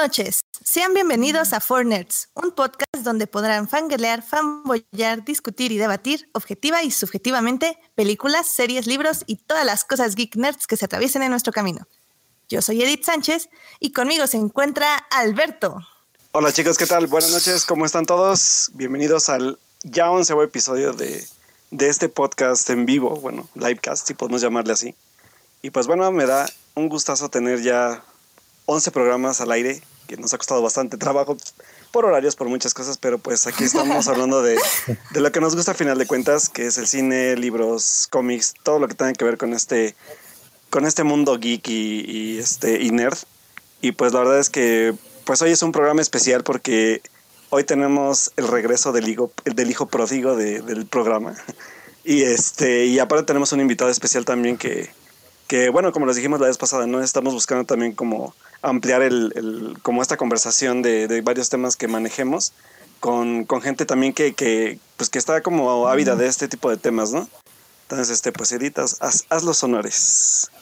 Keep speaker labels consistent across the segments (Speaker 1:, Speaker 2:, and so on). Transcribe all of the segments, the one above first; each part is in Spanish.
Speaker 1: Noches, sean bienvenidos a Four Nerds, un podcast donde podrán fangirlear, fanboyar, discutir y debatir objetiva y subjetivamente películas, series, libros y todas las cosas geek nerds que se atraviesen en nuestro camino. Yo soy Edith Sánchez y conmigo se encuentra Alberto.
Speaker 2: Hola chicos, ¿qué tal? Buenas noches, ¿cómo están todos? Bienvenidos al ya onceavo episodio de, de este podcast en vivo, bueno, livecast, si podemos llamarle así. Y pues bueno, me da un gustazo tener ya 11 programas al aire, que nos ha costado bastante trabajo por horarios, por muchas cosas, pero pues aquí estamos hablando de, de lo que nos gusta a final de cuentas, que es el cine, libros, cómics, todo lo que tenga que ver con este, con este mundo geek y, y este, y nerd. Y pues la verdad es que pues hoy es un programa especial porque hoy tenemos el regreso del hijo, del hijo pródigo de, del programa. Y este, y aparte tenemos un invitado especial también que, que, bueno, como les dijimos la vez pasada, ¿no? Estamos buscando también como ampliar el, el como esta conversación de, de, varios temas que manejemos con, con gente también que, que, pues que está como ávida de este tipo de temas, ¿no? Entonces, este, pues editas, haz, haz los honores.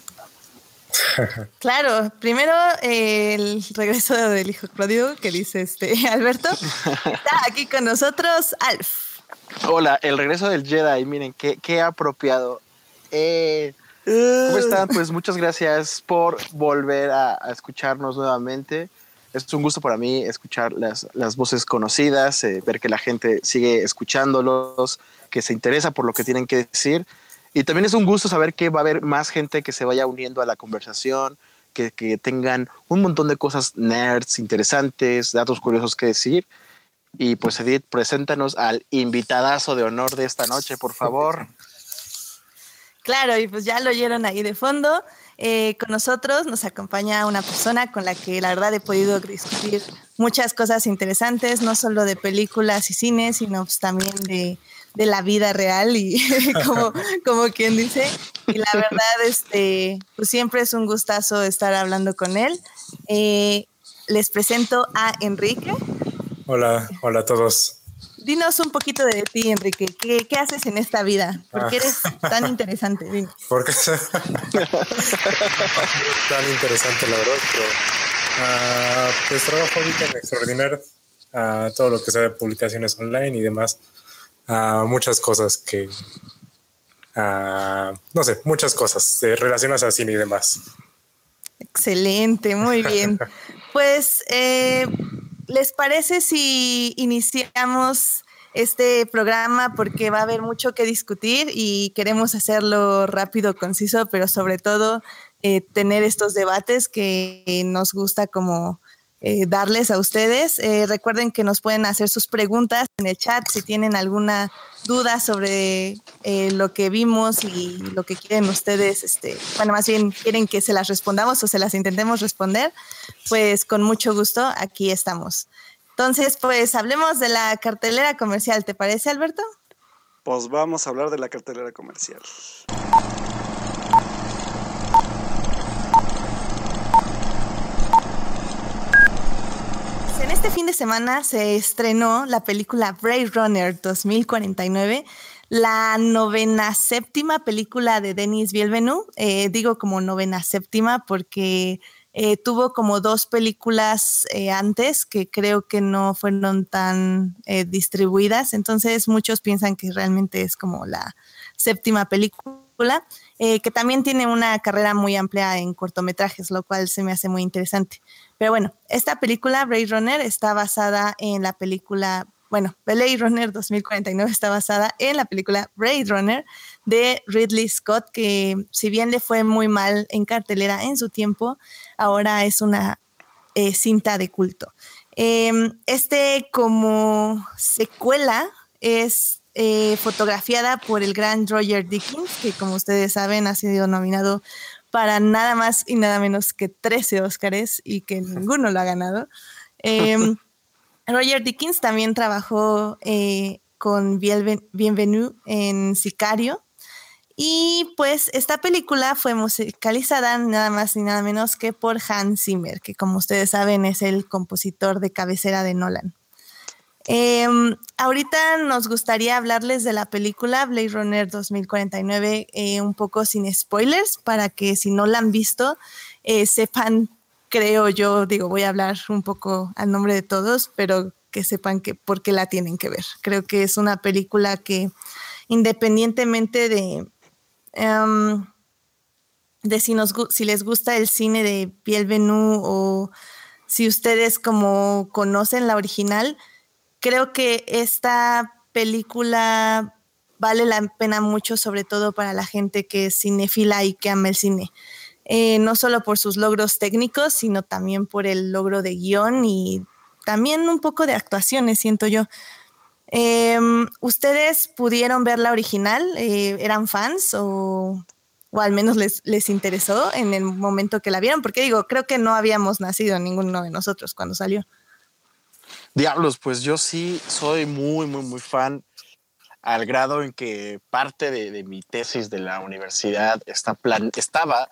Speaker 1: Claro, primero eh, el regreso del hijo Claudio que dice este Alberto. Está aquí con nosotros Alf.
Speaker 3: Hola, el regreso del Jedi, miren, qué, qué apropiado. Eh, ¿Cómo están? Pues muchas gracias por volver a, a, escucharnos nuevamente. Es un gusto para mí escuchar las, las voces conocidas, eh, ver que la gente sigue escuchándolos, que se interesa por lo que tienen que decir. Y también es un gusto saber que va a haber más gente que se vaya uniendo a la conversación, que, que tengan un montón de cosas nerds interesantes, datos curiosos que decir. Y pues Edith, preséntanos al invitadazo de honor de esta noche, por favor.
Speaker 1: Claro, y pues ya lo oyeron ahí de fondo. Eh, con nosotros nos acompaña una persona con la que la verdad he podido discutir muchas cosas interesantes, no solo de películas y cines, sino pues también de, de la vida real y como, como quien dice. Y la verdad, este, pues siempre es un gustazo estar hablando con él. Eh, les presento a Enrique.
Speaker 4: Hola, hola a todos.
Speaker 1: Dinos un poquito de ti, Enrique. ¿Qué, qué haces en esta vida? ¿Por qué eres tan interesante? Dinos.
Speaker 4: ¿Por qué tan interesante, la verdad? Pero, uh, pues trabajo ahorita en Extraordinaire, uh, todo lo que sea de publicaciones online y demás a muchas cosas que, uh, no sé, muchas cosas eh, relacionadas a cine y demás.
Speaker 1: Excelente, muy bien. pues, eh, ¿les parece si iniciamos este programa? Porque va a haber mucho que discutir y queremos hacerlo rápido, conciso, pero sobre todo eh, tener estos debates que nos gusta como eh, darles a ustedes. Eh, recuerden que nos pueden hacer sus preguntas en el chat si tienen alguna duda sobre eh, lo que vimos y lo que quieren ustedes, este, bueno, más bien quieren que se las respondamos o se las intentemos responder, pues con mucho gusto aquí estamos. Entonces, pues hablemos de la cartelera comercial, ¿te parece, Alberto?
Speaker 2: Pues vamos a hablar de la cartelera comercial.
Speaker 1: En este fin de semana se estrenó la película Blade Runner 2049, la novena séptima película de Denis Villeneuve. Eh, digo como novena séptima porque eh, tuvo como dos películas eh, antes que creo que no fueron tan eh, distribuidas, entonces muchos piensan que realmente es como la séptima película. Que también tiene una carrera muy amplia en cortometrajes, lo cual se me hace muy interesante. Pero bueno, esta película, Blade Runner, está basada en la película, bueno, Blade Runner 2049 está basada en la película Blade Runner de Ridley Scott, que si bien le fue muy mal en cartelera en su tiempo, ahora es una eh, cinta de culto. Eh, este como secuela es eh, fotografiada por el gran Roger Dickens, que como ustedes saben ha sido nominado para nada más y nada menos que 13 Óscares y que ninguno lo ha ganado. Eh, Roger Dickens también trabajó eh, con Bienvenue en Sicario. Y pues esta película fue musicalizada nada más ni nada menos que por Hans Zimmer, que como ustedes saben es el compositor de cabecera de Nolan. Eh, ahorita nos gustaría hablarles de la película Blade Runner 2049 eh, un poco sin spoilers para que si no la han visto eh, sepan creo yo, digo, voy a hablar un poco al nombre de todos, pero que sepan que por qué la tienen que ver. Creo que es una película que independientemente de, em, de si, nos, si les gusta el cine de Piel Venú o si ustedes como conocen la original, creo que esta película vale la pena mucho, sobre todo para la gente que es cinéfila y que ama el cine. Eh, no solo por sus logros técnicos, sino también por el logro de guion y también un poco de actuaciones, siento yo. Em, ¿Ustedes pudieron ver la original? Eh, ¿Eran fans o, o al menos les, les, interesó en el momento que la vieron? Porque digo, creo que no habíamos nacido ninguno de nosotros cuando salió.
Speaker 3: Diablos, pues yo sí soy muy, muy, muy fan al grado en que parte de, mi tesis de la universidad está plan, estaba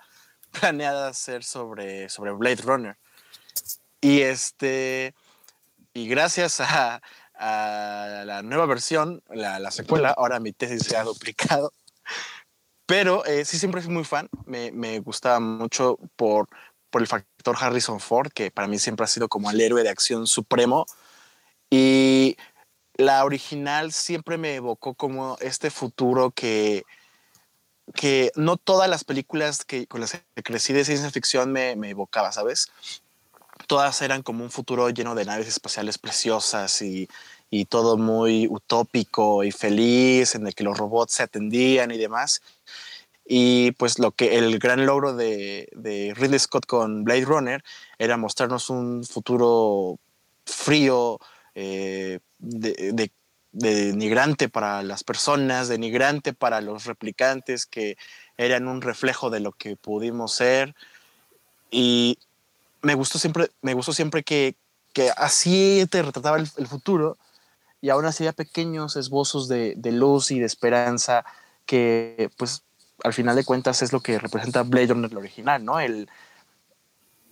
Speaker 3: planeada ser sobre, sobre Blade Runner. Y este, y gracias a, a la nueva versión, la, la, secuela, ahora mi tesis se ha duplicado. Pero eh, sí, siempre fui muy fan. Me, me gustaba mucho por, por el factor Harrison Ford, que para mí siempre ha sido como el héroe de acción supremo. Y la original siempre me evocó como este futuro que, que no todas las películas que, con las que crecí de ciencia ficción me, me evocaba, ¿sabes? Todas eran como un futuro lleno de naves espaciales preciosas y, y todo muy utópico y feliz, en el que los robots se atendían y demás. Y pues lo que el gran logro de, Ridley Scott con Blade Runner era mostrarnos un futuro frío, eh, de, de, denigrante para las personas, denigrante para los replicantes que eran un reflejo de lo que pudimos ser. Y me gustó siempre, me gustó siempre que, que así te retrataba el, el, futuro y aún así había pequeños esbozos de, de, luz y de esperanza que pues al final de cuentas es lo que representa Blade Runner el original, ¿no? El,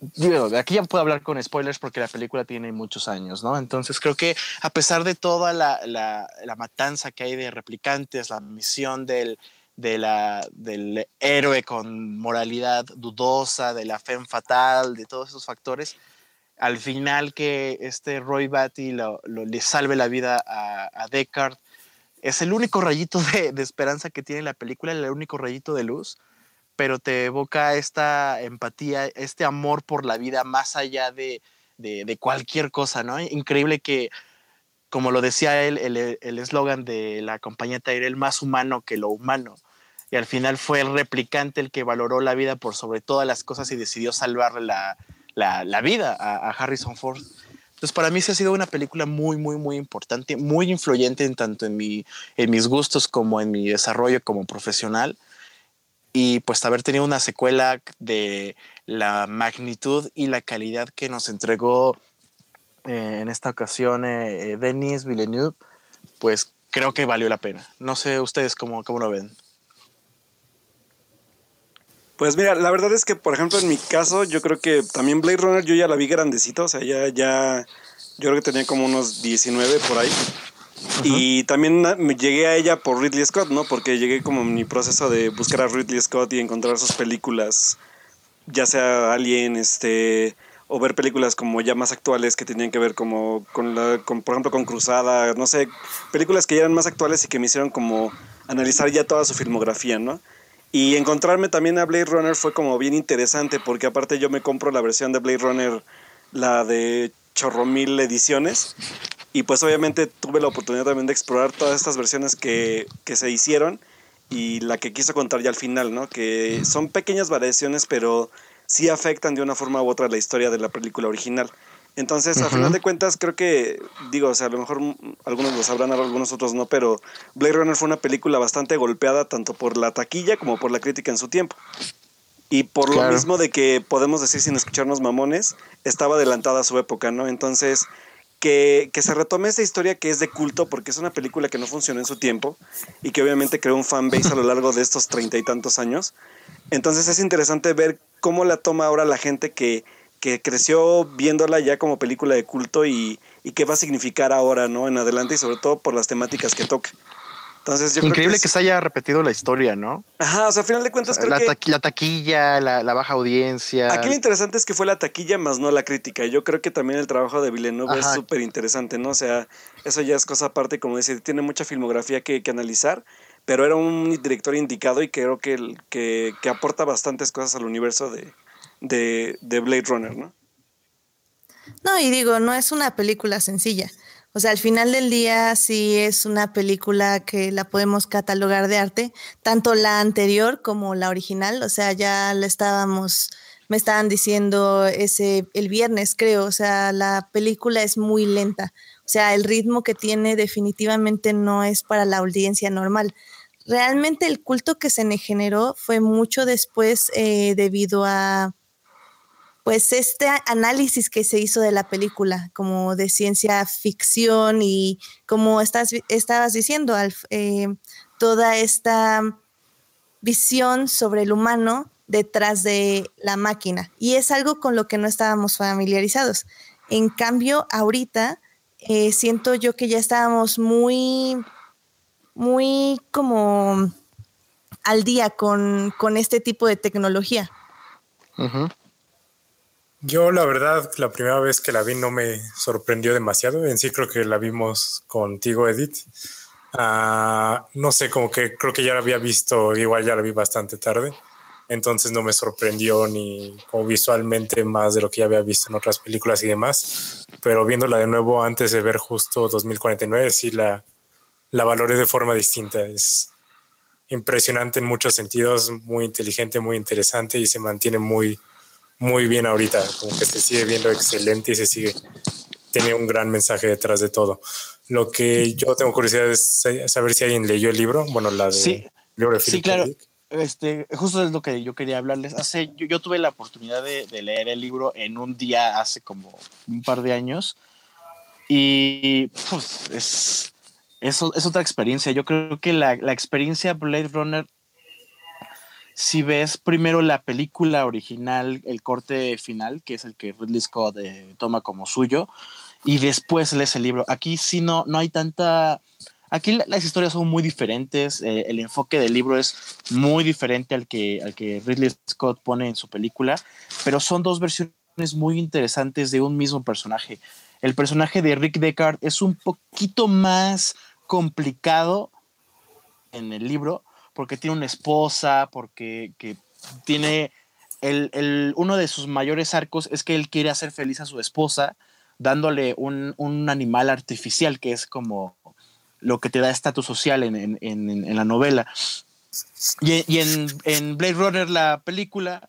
Speaker 3: digo, aquí ya puedo hablar con spoilers porque la película tiene muchos años, ¿no? Entonces creo que a pesar de toda la, la, matanza que hay de replicantes, la misión del, del héroe con moralidad dudosa, de la fe fatal, de todos esos factores, al final que este Roy Batty lo, le salve la vida a, a Deckard, es el único rayito de, de, esperanza que tiene la película, el único rayito de luz pero te evoca esta empatía, este amor por la vida más allá de, de, cualquier cosa, ¿no? Increíble que, como lo decía él, el eslogan de la compañía Tyrell, más humano que lo humano. Y al final fue el replicante el que valoró la vida por sobre todas las cosas y decidió salvarle la, la, la vida a, Harrison Ford. Entonces, para mí sí ha sido una película muy, muy, muy importante, muy influyente en tanto en, mi, en mis gustos como en mi desarrollo como profesional y pues haber tenido una secuela de la magnitud y la calidad que nos entregó eh, en esta ocasión eh, Denis Villeneuve, pues creo que valió la pena. No sé ustedes cómo, cómo lo ven.
Speaker 2: Pues mira, la verdad es que, por ejemplo, en mi caso, yo creo que también Blade Runner yo ya la vi grandecito, o sea, ya, ya, yo creo que tenía como unos 19 por ahí. Y también me llegué a ella por Ridley Scott, ¿no? Porque llegué como en mi proceso de buscar a Ridley Scott y encontrar sus películas, ya sea Alien, este, o ver películas como ya más actuales que tenían que ver como con la, con, por ejemplo, con Cruzada, no sé, películas que ya eran más actuales y que me hicieron como analizar ya toda su filmografía, ¿no? Y encontrarme también a Blade Runner fue como bien interesante porque aparte yo me compro la versión de Blade Runner, la de chorro mil ediciones, y pues obviamente tuve la oportunidad también de explorar todas estas versiones que, que, se hicieron y la que quiso contar ya al final, ¿no? Que son pequeñas variaciones, pero sí afectan de una forma u otra la historia de la película original. Entonces, uh -huh. a final de cuentas, creo que, digo, o sea, a lo mejor algunos lo sabrán, algunos otros no, pero Blade Runner fue una película bastante golpeada tanto por la taquilla como por la crítica en su tiempo. Y por claro. lo mismo de que podemos decir sin escucharnos mamones, estaba adelantada a su época, ¿no? Entonces, que, que, se retome esta historia que es de culto, porque es una película que no funcionó en su tiempo y que obviamente creó un fanbase a lo largo de estos treinta y tantos años. Entonces es interesante ver cómo la toma ahora la gente que, que creció viéndola ya como película de culto y, y, qué va a significar ahora, ¿no? En adelante y sobre todo por las temáticas que toca. Entonces, yo
Speaker 3: Increíble
Speaker 2: creo
Speaker 3: que, se haya repetido la historia, ¿no?
Speaker 2: Ajá, o sea, al final de cuentas creo
Speaker 3: la,
Speaker 2: que...
Speaker 3: la taquilla, la, la baja audiencia.
Speaker 2: Aquí lo interesante es que fue la taquilla más no la crítica. Yo creo que también el trabajo de Villeneuve es
Speaker 3: Ajá.
Speaker 2: súper interesante, ¿no? O sea, eso ya es cosa aparte, como decir, tiene mucha filmografía que, que analizar, pero era un director indicado y creo que, que, que aporta bastantes cosas al universo de, de, de Blade Runner, ¿no?
Speaker 1: No, y digo, no es una película sencilla. O sea, al final del día sí es una película que la podemos catalogar de arte, tanto la anterior como la original. O sea, ya la estábamos, me estaban diciendo ese el viernes, creo. O sea, la película es muy lenta. O sea, el ritmo que tiene definitivamente no es para la audiencia normal. Realmente el culto que se me generó fue mucho después eh, debido a pues este análisis que se hizo de la película, como de ciencia ficción y como estás, estabas diciendo, Alf, eh, toda esta visión sobre el humano detrás de la máquina. Y es algo con lo que no estábamos familiarizados. En cambio, ahorita eh, siento yo que ya estábamos muy, muy como al día con, con este tipo de tecnología.
Speaker 4: Yo la verdad, la primera vez que la vi no me sorprendió demasiado. En sí creo que la vimos contigo, Edith. Ah, no sé, como que creo que ya la había visto, igual ya la vi bastante tarde. Entonces no me sorprendió ni visualmente más de lo que ya había visto en otras películas y demás. Pero viéndola de nuevo antes de ver justo 2049, sí la, la valoré de forma distinta. Es impresionante en muchos sentidos, muy inteligente, muy interesante y se mantiene muy, muy bien ahorita, como que se sigue viendo excelente y se sigue, tiene un gran mensaje detrás de todo. Lo que yo tengo curiosidad es saber si alguien leyó el libro, bueno, la de
Speaker 3: Sí.
Speaker 4: libro de
Speaker 3: Sí, claro.
Speaker 4: Dick.
Speaker 3: Este, justo es lo que yo quería hablarles. Hace, yo, yo tuve la oportunidad de, de leer el libro en un día hace como un par de años y pues, es, es, es otra experiencia. Yo creo que la, la experiencia Blade Runner, si ves primero la película original, el corte final, que es el que Ridley Scott eh, toma como suyo, y después lees el libro. Aquí sí no, no hay tanta... Aquí la- las historias son muy diferentes, eh, el enfoque del libro es muy diferente al que, al que Ridley Scott pone en su película, pero son dos versiones muy interesantes de un mismo personaje. El personaje de Rick Deckard es un poquito más complicado en el libro porque tiene una esposa, porque que tiene el, el- uno de sus mayores arcos es que él quiere hacer feliz a su esposa dándole un, un animal artificial que es como lo que te da estatus social en, en- en- la novela. Y, y en, en Blade Runner, la película,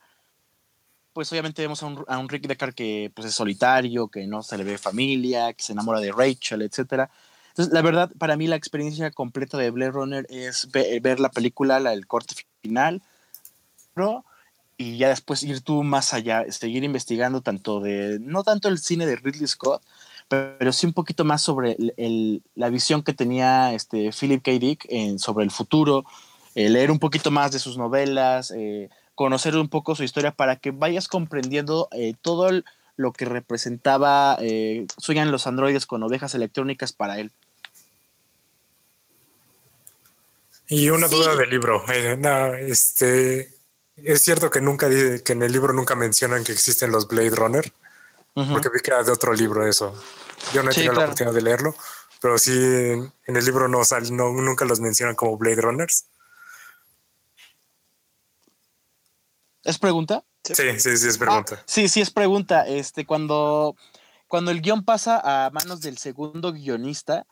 Speaker 3: pues obviamente vemos a un, a un Rick Deckard que pues, es solitario, que no se le ve familia, que se enamora de Rachel, etcétera. Entonces, la verdad, para mí la experiencia completa de Blade Runner es ve- ver, la película, la, el corte final, ¿no? y ya después ir tú más allá, seguir investigando tanto de, no tanto el cine de Ridley Scott, pero, sí un poquito más sobre el- la visión que tenía este Philip K. Dick sobre el futuro, eh, leer un poquito más de sus novelas, eh, conocer un poco su historia para que vayas comprendiendo eh, todo lo que representaba eh, Sueñan los androides con ovejas electrónicas para él.
Speaker 4: Y una
Speaker 1: Sí.
Speaker 4: duda del libro. eh, no, este, es cierto que nunca que en el libro nunca mencionan que existen los Blade Runner, porque vi que era de otro libro eso. Yo no he
Speaker 3: Sí,
Speaker 4: tenido la oportunidad de leerlo, pero sí en, en el libro no, sal- no nunca los mencionan como Blade Runners.
Speaker 3: ¿Es pregunta?
Speaker 4: Sí, sí, sí es pregunta.
Speaker 3: Ah, sí, sí es pregunta. Este, cuando, cuando el guion pasa a manos del segundo guionista,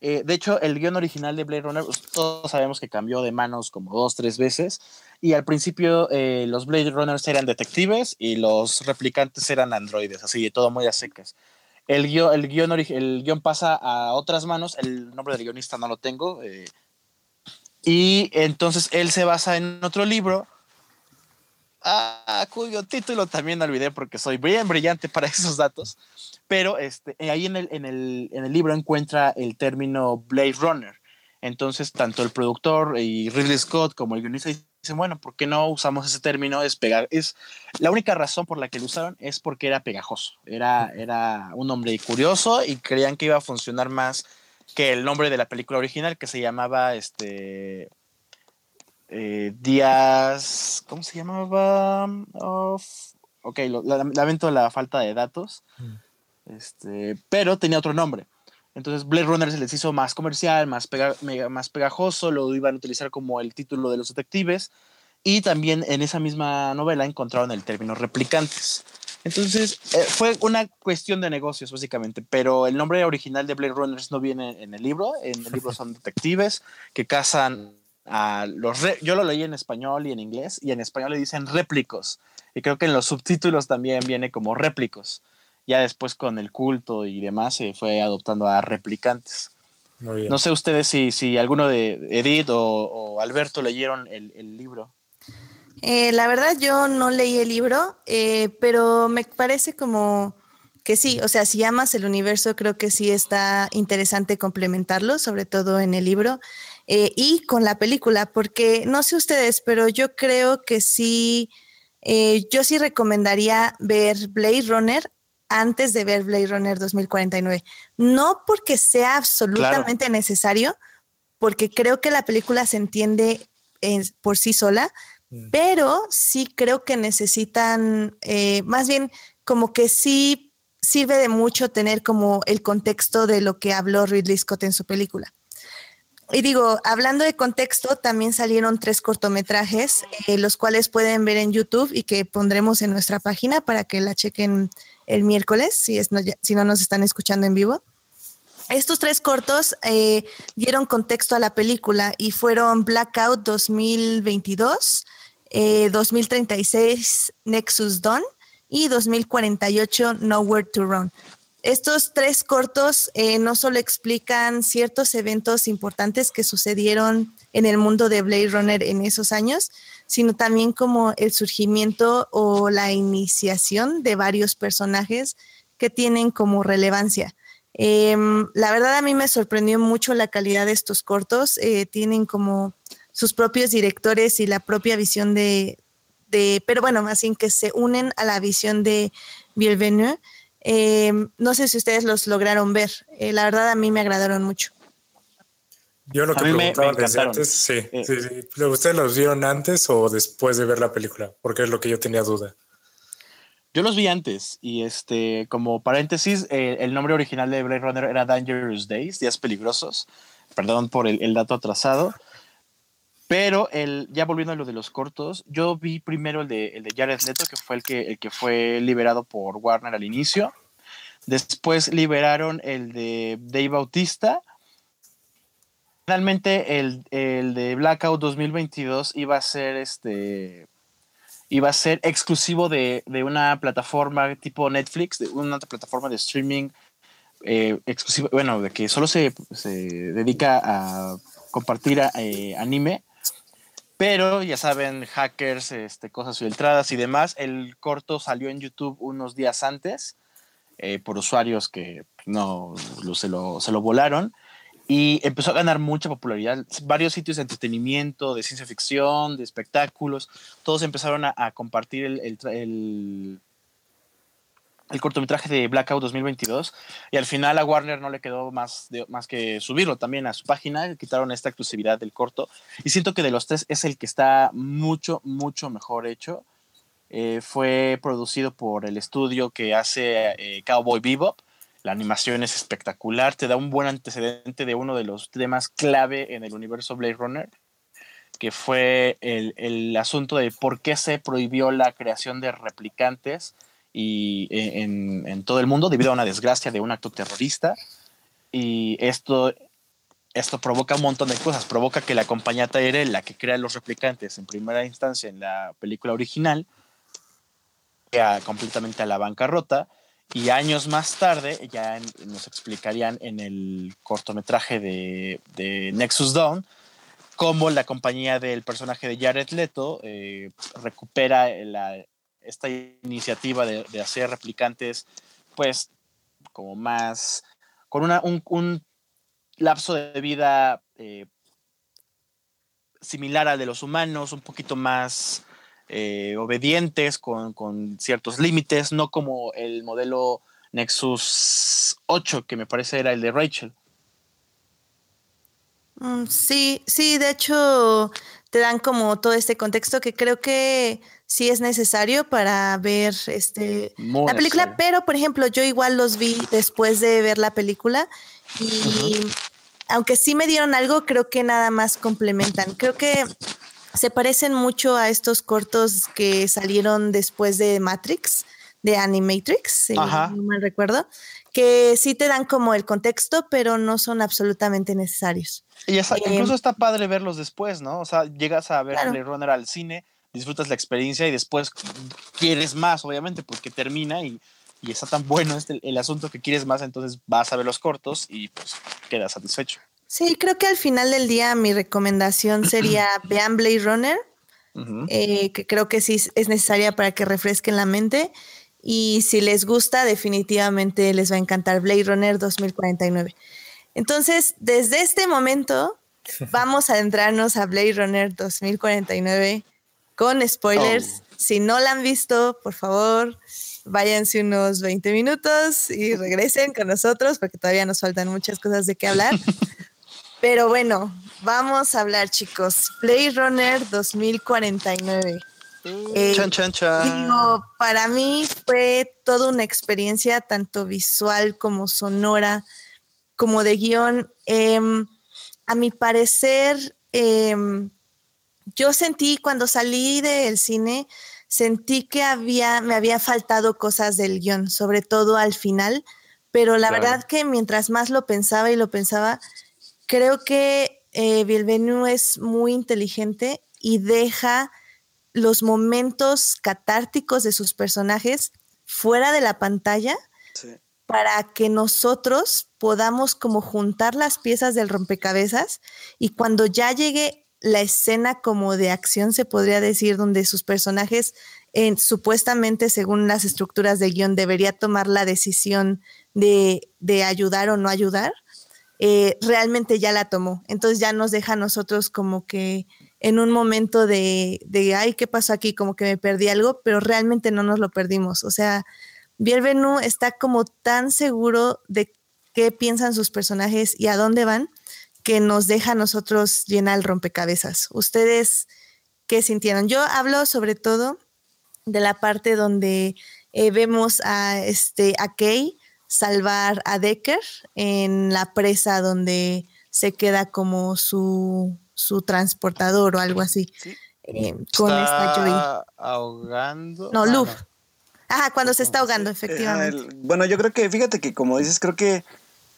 Speaker 3: eh, de hecho, el guion original de Blade Runner, pues, todos sabemos que cambió de manos como dos, tres veces. Y al principio eh, los Blade Runners eran detectives y los replicantes eran androides, así de todo muy a secas. El guion, el, guion el guion pasa a otras manos, el nombre del guionista no lo tengo. eh, y entonces él se basa en otro libro ah, cuyo título también olvidé porque soy bien brillante para esos datos, pero este, eh, ahí en el, libro encuentra el término Blade Runner. Entonces, tanto el productor y Ridley Scott como el guionista dicen, bueno, ¿por qué no usamos ese término? Es pegar. Es, la única razón por la que lo usaron es porque era pegajoso. Era, era un hombre curioso y creían que iba a funcionar más que el nombre de la película original, que se llamaba este eh, Días, ¿cómo se llamaba? ok, lamento la falta de datos, mm. Este, pero tenía otro nombre. Entonces Blade Runner se les hizo más comercial, más, pegajoso, lo iban a utilizar como el título de los detectives y también en esa misma novela encontraron el término replicantes. Entonces eh, fue una cuestión de negocios básicamente, pero el nombre original de Blade Runners no viene en el libro, en el libro son detectives que cazan a los... Yo lo leí en español y en inglés y en español le dicen réplicos y creo que en los subtítulos también viene como réplicos ya después con el culto y demás se fue adoptando a replicantes. No sé ustedes si, si alguno de Edith o, Alberto leyeron el, libro.
Speaker 1: Eh, la verdad yo no leí el libro, eh, pero me parece como que sí, o sea, si amas el universo, creo que sí está interesante complementarlo, sobre todo en el libro eh, y con la película, porque no sé ustedes, pero yo creo que sí, yo sí recomendaría ver Blade Runner antes de ver Blade Runner 2049. No porque sea absolutamente necesario, porque creo que la película se entiende por sí sola, mm. pero sí creo que necesitan, eh, más bien como que sí sirve de mucho tener como el contexto de lo que habló Ridley Scott en su película. Y digo, hablando de contexto, también salieron tres cortometrajes, eh, los cuales pueden ver en YouTube y que pondremos en nuestra página para que la chequen el miércoles, si, no nos están escuchando en vivo. Estos tres cortos eh, dieron contexto a la película y fueron Blackout 2022, 2036 eh, Nexus Dawn y 2048 Nowhere to Run. Estos tres cortos eh, no solo explican ciertos eventos importantes que sucedieron en el mundo de Blade Runner en esos años, sino también como el surgimiento o la iniciación de varios personajes que tienen como relevancia. Em, la verdad a mí me sorprendió mucho la calidad de estos cortos. Eh, tienen como sus propios directores y la propia visión de, pero bueno, más bien que se unen a la visión de Villeneuve Em, no sé si ustedes los lograron ver. Eh, la verdad a mí me agradaron mucho.
Speaker 4: Yo lo que preguntaba desde antes, sí, eh. sí, sí. ¿Ustedes los vieron antes o después de ver la película? Porque es lo que yo tenía duda.
Speaker 3: Yo los vi antes y este, como paréntesis, eh, el nombre original de Blade Runner era Dangerous Days, Días Peligrosos. Perdón por el, dato atrasado. Pero el, ya volviendo a lo de los cortos, yo vi primero el de, el de Jared Leto, que fue el que, el que fue liberado por Warner al inicio. Después liberaron el de Dave Bautista. Finalmente el, el, de Blackout 2022 iba a ser este iba a ser exclusivo de, de una plataforma tipo Netflix, de una plataforma de streaming eh, bueno, de que solo se, se dedica a compartir eh, anime pero ya saben, hackers, este, cosas filtradas y demás. El corto salió en YouTube unos días antes eh, por usuarios que no se, lo, se lo volaron y empezó a ganar mucha popularidad. Varios sitios de entretenimiento, de ciencia ficción, de espectáculos, todos empezaron a, compartir el, el, el cortometraje de Blackout 2022 y al final a Warner no le quedó más, más que subirlo también a su página, quitaron esta exclusividad del corto y siento que de los tres es el que está mucho, mucho mejor hecho. Eh, fue producido por el estudio que hace eh, Cowboy Bebop. La animación es espectacular, te da un buen antecedente de uno de los temas clave en el universo Blade Runner, que fue el, el asunto de por qué se prohibió la creación de replicantes y eh, en, todo el mundo debido a una desgracia de un acto terrorista. Y esto, esto provoca un montón de cosas. Provoca que la compañía Tyrell, la que crea los replicantes en primera instancia en la película original, queda completamente a la bancarrota. Y años más tarde, ya nos explicarían en el cortometraje de, Nexus Dawn, cómo la compañía del personaje de Jared Leto eh, recupera esta iniciativa de, hacer replicantes, pues, como más, con un, lapso de vida eh, similar al de los humanos, un poquito más eh, obedientes, con, con, ciertos límites, no como el modelo Nexus 8, que me parece era el de Rachel.
Speaker 1: Mm, sí, sí, de hecho te dan como todo este contexto que creo que sí es necesario para ver este la película, pero por ejemplo, yo igual los vi después de ver la película y aunque sí me dieron algo, creo que nada más complementan. Creo que se parecen mucho a estos cortos que salieron después de Matrix, de Animatrix, si no mal recuerdo, que sí te dan como el contexto, pero no son absolutamente necesarios.
Speaker 3: Y incluso em, está padre verlos después, ¿no? O sea, llegas a ver Blade Runner al cine, disfrutas la experiencia y después quieres más, obviamente, porque termina y, y está tan bueno este, el asunto que quieres más, entonces vas a ver los cortos y pues quedas satisfecho.
Speaker 1: Sí, creo que al final del día mi recomendación sería vean Blade Runner, eh, que creo que sí es necesaria para que refresquen la mente. Y si les gusta, definitivamente les va a encantar Blade Runner 2049. Entonces, desde este momento, vamos a adentrarnos a Blade Runner 2049 con spoilers. Oh. Si no la han visto, por favor, váyanse unos 20 minutos y regresen con nosotros porque todavía nos faltan muchas cosas de qué hablar. Pero bueno, vamos a hablar, chicos. Blade Runner 2049.
Speaker 3: Eh, chan, chan, chan.
Speaker 1: Digo, para mí fue toda una experiencia, tanto visual como sonora, como de guion. Em, a mi parecer, em, yo sentí cuando salí del cine, sentí que había, me había faltado cosas del guion, sobre todo al final, pero la verdad que mientras más lo pensaba y lo pensaba, creo que eh, es muy inteligente y deja los momentos catárticos de sus personajes fuera de la pantalla para que nosotros podamos como juntar las piezas del rompecabezas y cuando ya llegue la escena como de acción, se podría decir, donde sus personajes, supuestamente según las estructuras de guion, debería tomar la decisión de, ayudar o no ayudar, eh, realmente ya la tomó. Entonces ya nos deja a nosotros como que en un momento de, de, ay, ¿qué pasó aquí? Como que me perdí algo, pero realmente no nos lo perdimos. O sea, Bienvenu está como tan seguro de qué piensan sus personajes y a dónde van, que nos deja a nosotros llenar el rompecabezas. ¿Ustedes qué sintieron? Yo hablo sobre todo de la parte donde eh, vemos a, este, salvar a Decker en la presa donde se queda como su su transportador o algo así. Eh, con esta Joy.
Speaker 3: ahogando.
Speaker 1: No, Luf. Ajá, cuando se está ahogando, efectivamente.
Speaker 2: bueno, yo creo que, fíjate que como dices, creo que eh,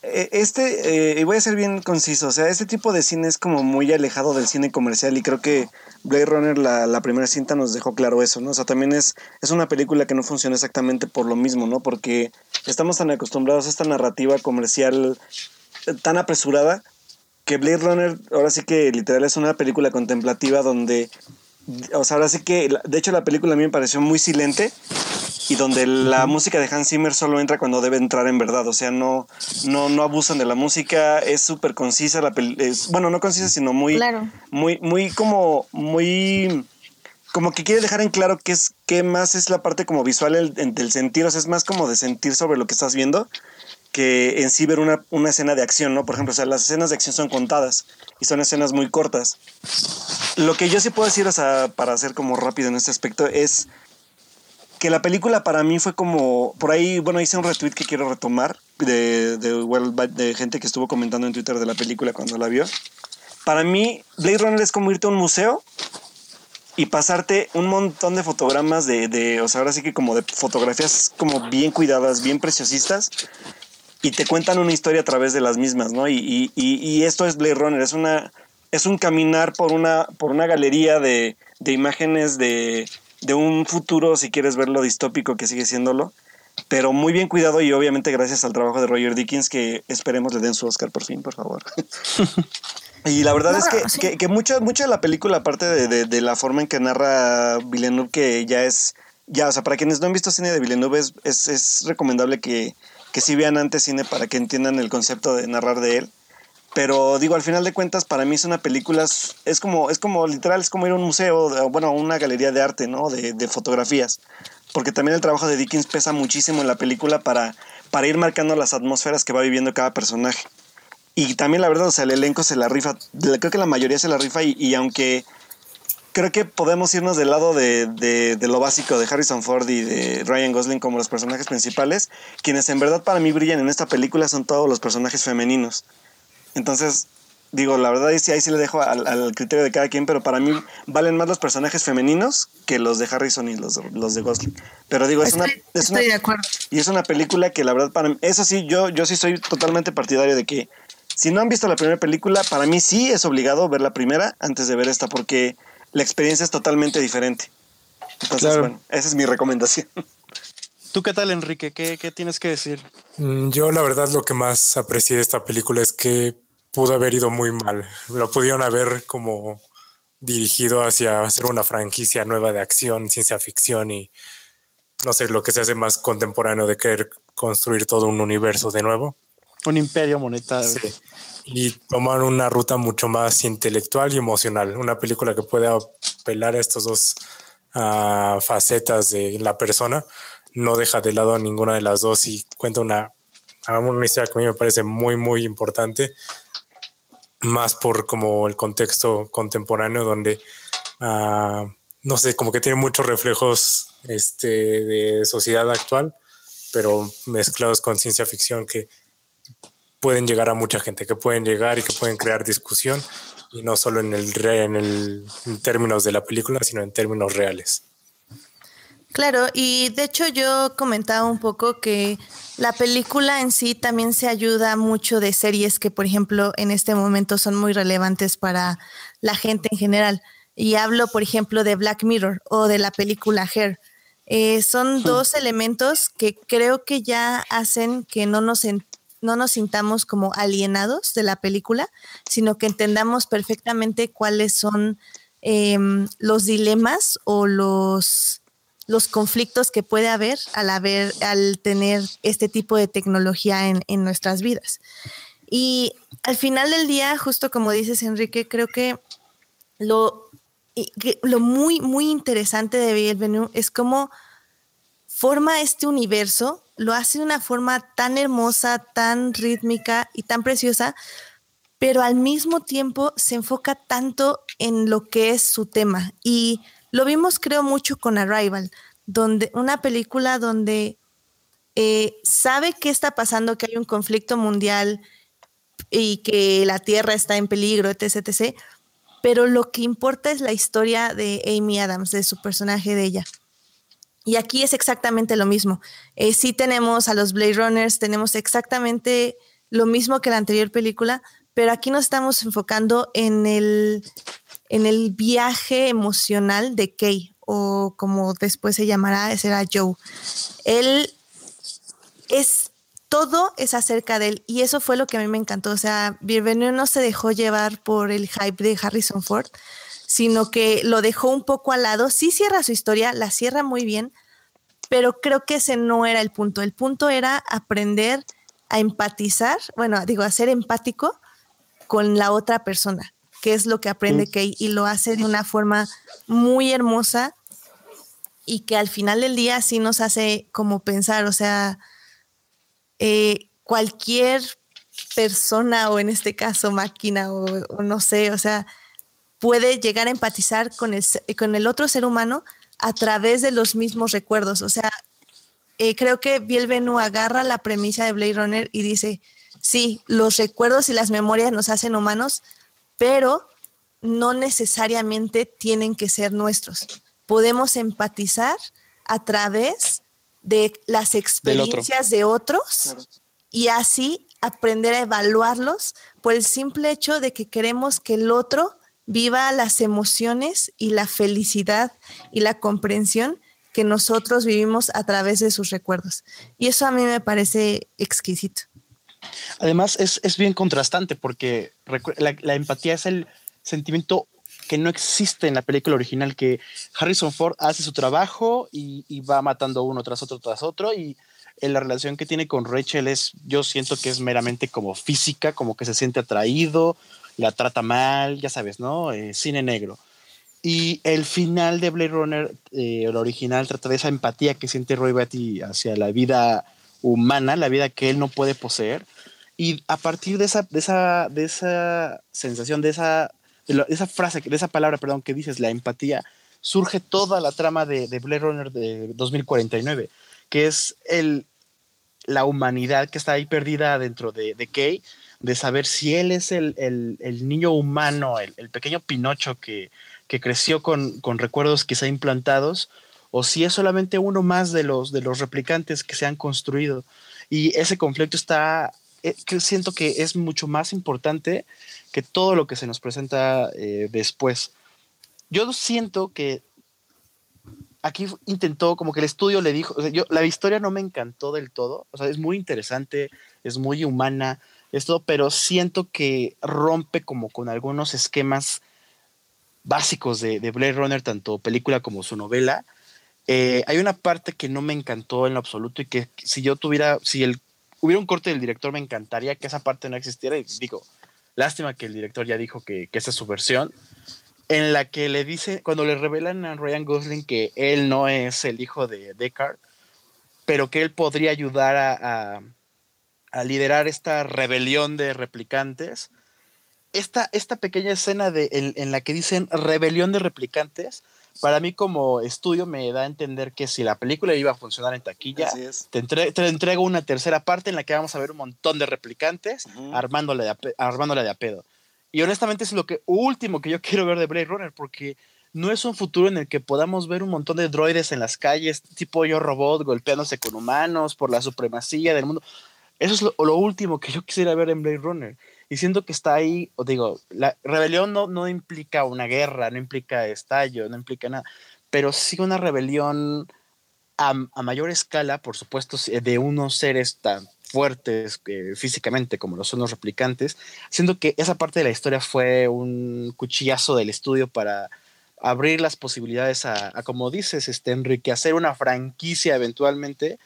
Speaker 2: este, eh, y voy a ser bien conciso, o sea, este tipo de cine es como muy alejado del cine comercial y creo que Blade Runner, la, la, primera cinta, nos dejó claro eso, ¿no? O sea, también es, es una película que no funciona exactamente por lo mismo, ¿no? Porque estamos tan acostumbrados a esta narrativa comercial tan apresurada que Blade Runner ahora sí que literal es una película contemplativa donde, o sea, ahora sí que, de hecho la película a mí me pareció muy silente y donde la música de Hans Zimmer solo entra cuando debe entrar en verdad, o sea, no, no, no abusan de la música, es súper concisa la película, bueno, no concisa, sino muy, muy, muy como, muy como que quiere dejar en claro qué es qué más es la parte como visual del sentir, o sea, es más como de sentir sobre lo que estás viendo que en sí ver una, una, escena de acción, ¿no? Por ejemplo, o sea, las escenas de acción son contadas y son escenas muy cortas. Lo que yo sí puedo decir, o sea, para ser como rápido en este aspecto, es que la película para mí fue como, por ahí, bueno, hice un retweet que quiero retomar de, de, de gente que estuvo comentando en Twitter de la película cuando la vio. Para mí, Blade Runner es como irte a un museo y pasarte un montón de fotogramas de, de, o sea, ahora sí que como de fotografías como bien cuidadas, bien preciosistas, y te cuentan una historia a través de las mismas, ¿no? Y, y, esto es Blade Runner, es, una, es un caminar por una, por una galería de, de imágenes de, de, un futuro, si quieres verlo distópico, que sigue siéndolo, pero muy bien cuidado y obviamente gracias al trabajo de Roger Dickens, que esperemos le den su Oscar por fin, por favor. y la verdad es que, que, que, mucho, mucho de la película, aparte de, de, la forma en que narra Villeneuve, que ya es, ya, o sea, para quienes no han visto cine de Villeneuve, es, es, es recomendable que que sí vean antes cine para que entiendan el concepto de narrar de él. Pero digo, al final de cuentas, para mí es una película, es como, es como literal, es como ir a un museo, bueno, a una galería de arte, ¿no? De, de, fotografías. Porque también el trabajo de Dickens pesa muchísimo en la película para, para ir marcando las atmósferas que va viviendo cada personaje. Y también la verdad, o sea, el elenco se la rifa, creo que la mayoría se la rifa y, aunque creo que podemos irnos del lado de, de, lo básico de Harrison Ford y de Ryan Gosling como los personajes principales, quienes en verdad para mí brillan en esta película son todos los personajes femeninos. Entonces, digo, la verdad es que ahí sí le dejo al, criterio de cada quien, pero para mí valen más los personajes femeninos que los de Harrison y los, los de Gosling. Pero digo, es una...
Speaker 1: estoy de acuerdo.
Speaker 2: Y es una película que la verdad para mí, eso sí, yo, yo sí soy totalmente partidario de que si no han visto la primera película, para mí sí es obligado ver la primera antes de ver esta, porque la experiencia es totalmente diferente. Entonces, bueno, esa es mi recomendación.
Speaker 3: ¿Tú qué tal, Enrique? ¿Qué, ¿Qué, tienes que decir?
Speaker 4: Mm, yo la verdad lo que más aprecié de esta película es que pudo haber ido muy mal. Lo pudieron haber como dirigido hacia hacer una franquicia nueva de acción, ciencia ficción y no sé, lo que se hace más contemporáneo de querer construir todo un universo de nuevo.
Speaker 3: Un imperio monetario.
Speaker 4: Sí. Y tomar una ruta mucho más intelectual y emocional. Una película que pueda apelar a estos dos ah, facetas de la persona. No deja de lado a ninguna de las dos y cuenta una, una historia que a mí me parece muy, muy importante más por como el contexto contemporáneo donde, uh, no sé, como que tiene muchos reflejos este, de sociedad actual, pero mezclados con ciencia ficción que pueden llegar a mucha gente, que pueden llegar y que pueden crear discusión, y no solo en, el, en, el, en términos de la película, sino en términos reales.
Speaker 1: Claro, y de hecho yo comentaba un poco que la película en sí también se ayuda mucho de series que, por ejemplo, en este momento son muy relevantes para la gente en general. Y hablo, por ejemplo, de Black Mirror o de la película Hair. Eh, son dos elementos que creo que ya hacen que no nos, no nos sintamos como alienados de la película, sino que entendamos perfectamente cuáles son em, los dilemas o los los conflictos que puede haber al haber, al tener este tipo de tecnología en, nuestras vidas. Y al final del día, justo como dices, Enrique, creo que lo, lo muy, muy interesante de Bienvenu es cómo forma este universo, lo hace de una forma tan hermosa, tan rítmica y tan preciosa, pero al mismo tiempo se enfoca tanto en lo que es su tema. Y lo vimos, creo, mucho con Arrival, donde una película donde eh, sabe qué está pasando, que hay un conflicto mundial y que la Tierra está en peligro, etc, etc. Pero lo que importa es la historia de Amy Adams, de su personaje de ella. Y aquí es exactamente lo mismo. Eh, sí tenemos a los Blade Runners, tenemos exactamente lo mismo que la anterior película, pero aquí nos estamos enfocando en el en el viaje emocional de Kay, o como después se llamará, será Joe. Él es, todo es acerca de él, y eso fue lo que a mí me encantó. O sea, Bienvenido no se dejó llevar por el hype de Harrison Ford, sino que lo dejó un poco al lado. Sí cierra su historia, la cierra muy bien, pero creo que ese no era el punto. El punto era aprender a empatizar, bueno, digo, a ser empático con la otra persona qué es lo que aprende Kay y lo hace de una forma muy hermosa y que al final del día sí nos hace como pensar, o sea, eh, cualquier persona o en este caso máquina o, no sé, o sea, puede llegar a empatizar con el, con el otro ser humano a través de los mismos recuerdos. O sea, eh, creo que Biel agarra la premisa de Blade Runner y dice, sí, los recuerdos y las memorias nos hacen humanos, pero no necesariamente tienen que ser nuestros. Podemos empatizar a través de las experiencias de otros y así aprender a evaluarlos por el simple hecho de que queremos que el otro viva las emociones y la felicidad y la comprensión que nosotros vivimos a través de sus recuerdos. Y eso a mí me parece exquisito.
Speaker 3: Además, es, bien contrastante porque la, empatía es el sentimiento que no existe en la película original, que Harrison Ford hace su trabajo y, va matando uno tras otro tras otro y la relación que tiene con Rachel es, yo siento que es meramente como física, como que se siente atraído, la trata mal, ya sabes, ¿no? Eh, cine negro. Y el final de Blade Runner, eh, original, trata de esa empatía que siente Roy Batty hacia la vida humana, la vida que él no puede poseer. Y a partir de esa, de esa, de esa sensación, de esa, de esa frase, de esa palabra, perdón, que dices, la empatía, surge toda la trama de, de Blade Runner de 2049, que es el, la humanidad que está ahí perdida dentro de, de Kay, de saber si él es el, el, niño humano, el, el, pequeño Pinocho que, que creció con, con, recuerdos quizá implantados, o si es solamente uno más de los, de los replicantes que se han construido. Y ese conflicto está, eh, siento que es mucho más importante que todo lo que se nos presenta eh, después. Yo siento que aquí intentó, como que el estudio le dijo, la historia no me encantó del todo, o sea, es muy interesante, es muy humana, esto, pero siento que rompe como con algunos esquemas básicos de, de Blade Runner, tanto película como su novela. Eh, hay una parte que no me encantó en lo absoluto y que si yo tuviera, si el, hubiera un corte del director, me encantaría que esa parte no existiera. Y digo, lástima que el director ya dijo que, que esa es su versión, en la que le dice, cuando le revelan a Ryan Gosling que él no es el hijo de Deckard, pero que él podría ayudar a, a, a liderar esta rebelión de replicantes. Esta, esta pequeña escena de, en, en, la que dicen rebelión de replicantes, para mí como estudio me da a entender que si la película iba a funcionar en taquilla, te, entre, te, entrego una tercera parte en la que vamos a ver un montón de replicantes uh -huh. armándole, de armándole de a pedo. Y honestamente es lo que último que yo quiero ver de Blade Runner, porque no es un futuro en el que podamos ver un montón de droides en las calles, tipo yo robot, golpeándose con humanos por la supremacía del mundo. Eso es lo, lo último que yo quisiera ver en Blade Runner. Y siento que está ahí, os digo, la rebelión no, no implica una guerra, no implica estallo, no implica nada, pero sí una rebelión a, a mayor escala, por supuesto, de unos seres tan fuertes eh, físicamente como lo son los replicantes, siendo que esa parte de la historia fue un cuchillazo del estudio para abrir las posibilidades a, como dices, este, enriquecer una franquicia eventualmente.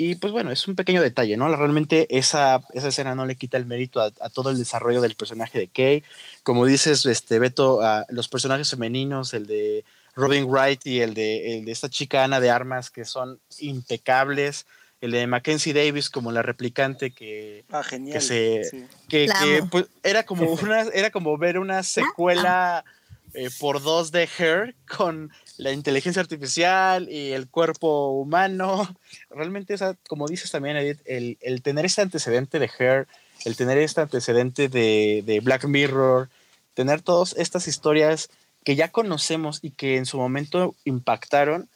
Speaker 3: Y pues bueno, es un pequeño detalle, ¿no? Realmente esa, esa escena no le quita el mérito a, a, todo el desarrollo del personaje de Kay. Como dices, este, Beto, a los personajes femeninos, el de Robin Wright y el de, el de esta chica Ana de Armas, que son impecables el de Mackenzie Davis como la replicante que,
Speaker 2: ah, genial.
Speaker 3: que se sí. que, que pues, era como una era como ver una secuela eh, por dos de Her con la inteligencia artificial y el cuerpo humano realmente esa como dices también Edith el, el tener este antecedente de Her el tener este antecedente de, de Black Mirror tener todas estas historias que ya conocemos y que en su momento impactaron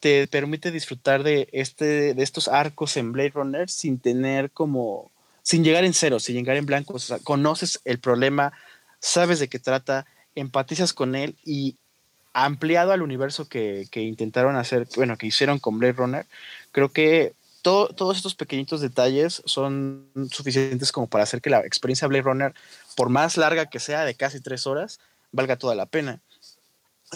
Speaker 3: te permite disfrutar de, este, de estos arcos en Blade Runner sin tener como, sin llegar en cero, sin llegar en blanco. O sea, conoces el problema, sabes de qué trata, empatizas con él y ampliado al universo que, que intentaron hacer, bueno, que hicieron con Blade Runner, creo que todo, todos estos pequeñitos detalles son suficientes como para hacer que la experiencia Blade Runner, por más larga que sea, de casi tres horas, valga toda la pena.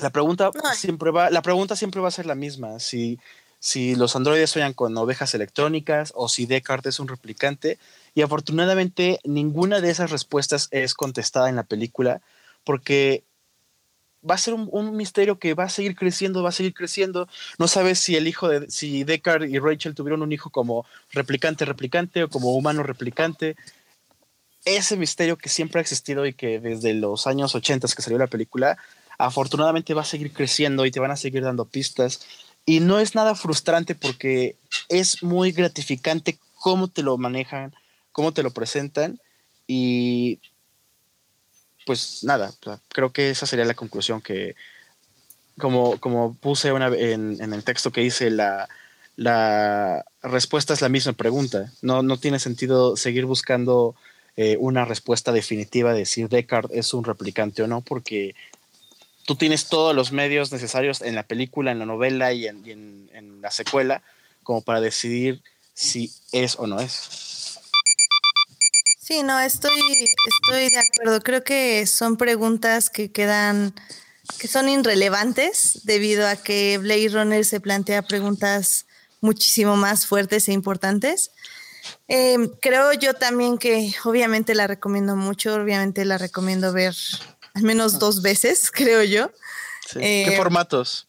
Speaker 3: La pregunta, siempre va, la pregunta siempre va a ser la misma. Si, si los androides sueñan con ovejas electrónicas o si Descartes es un replicante. Y afortunadamente ninguna de esas respuestas es contestada en la película porque va a ser un, un, misterio que va a seguir creciendo, va a seguir creciendo. No sabes si el hijo de, si Deckard y Rachel tuvieron un hijo como replicante, replicante o como humano replicante. Ese misterio que siempre ha existido y que desde los años 80 que salió la película afortunadamente va a seguir creciendo y te van a seguir dando pistas. Y no es nada frustrante porque es muy gratificante cómo te lo manejan, cómo te lo presentan. Y pues nada, creo que esa sería la conclusión que, como, como puse una, en, en el texto que hice, la, la respuesta es la misma pregunta. No, no tiene sentido seguir buscando eh, una respuesta definitiva de si Descartes es un replicante o no, porque tú tienes todos los medios necesarios en la película, en la novela y y en, en la secuela como para decidir si es o no es.
Speaker 1: Sí, no, estoy, estoy de acuerdo. Creo que son preguntas que quedan, que son irrelevantes debido a que Blade Runner se plantea preguntas muchísimo más fuertes e importantes. Eh, creo yo también que obviamente la recomiendo mucho, obviamente la recomiendo ver al menos dos veces, creo yo.
Speaker 3: Sí. Eh, ¿Qué formatos?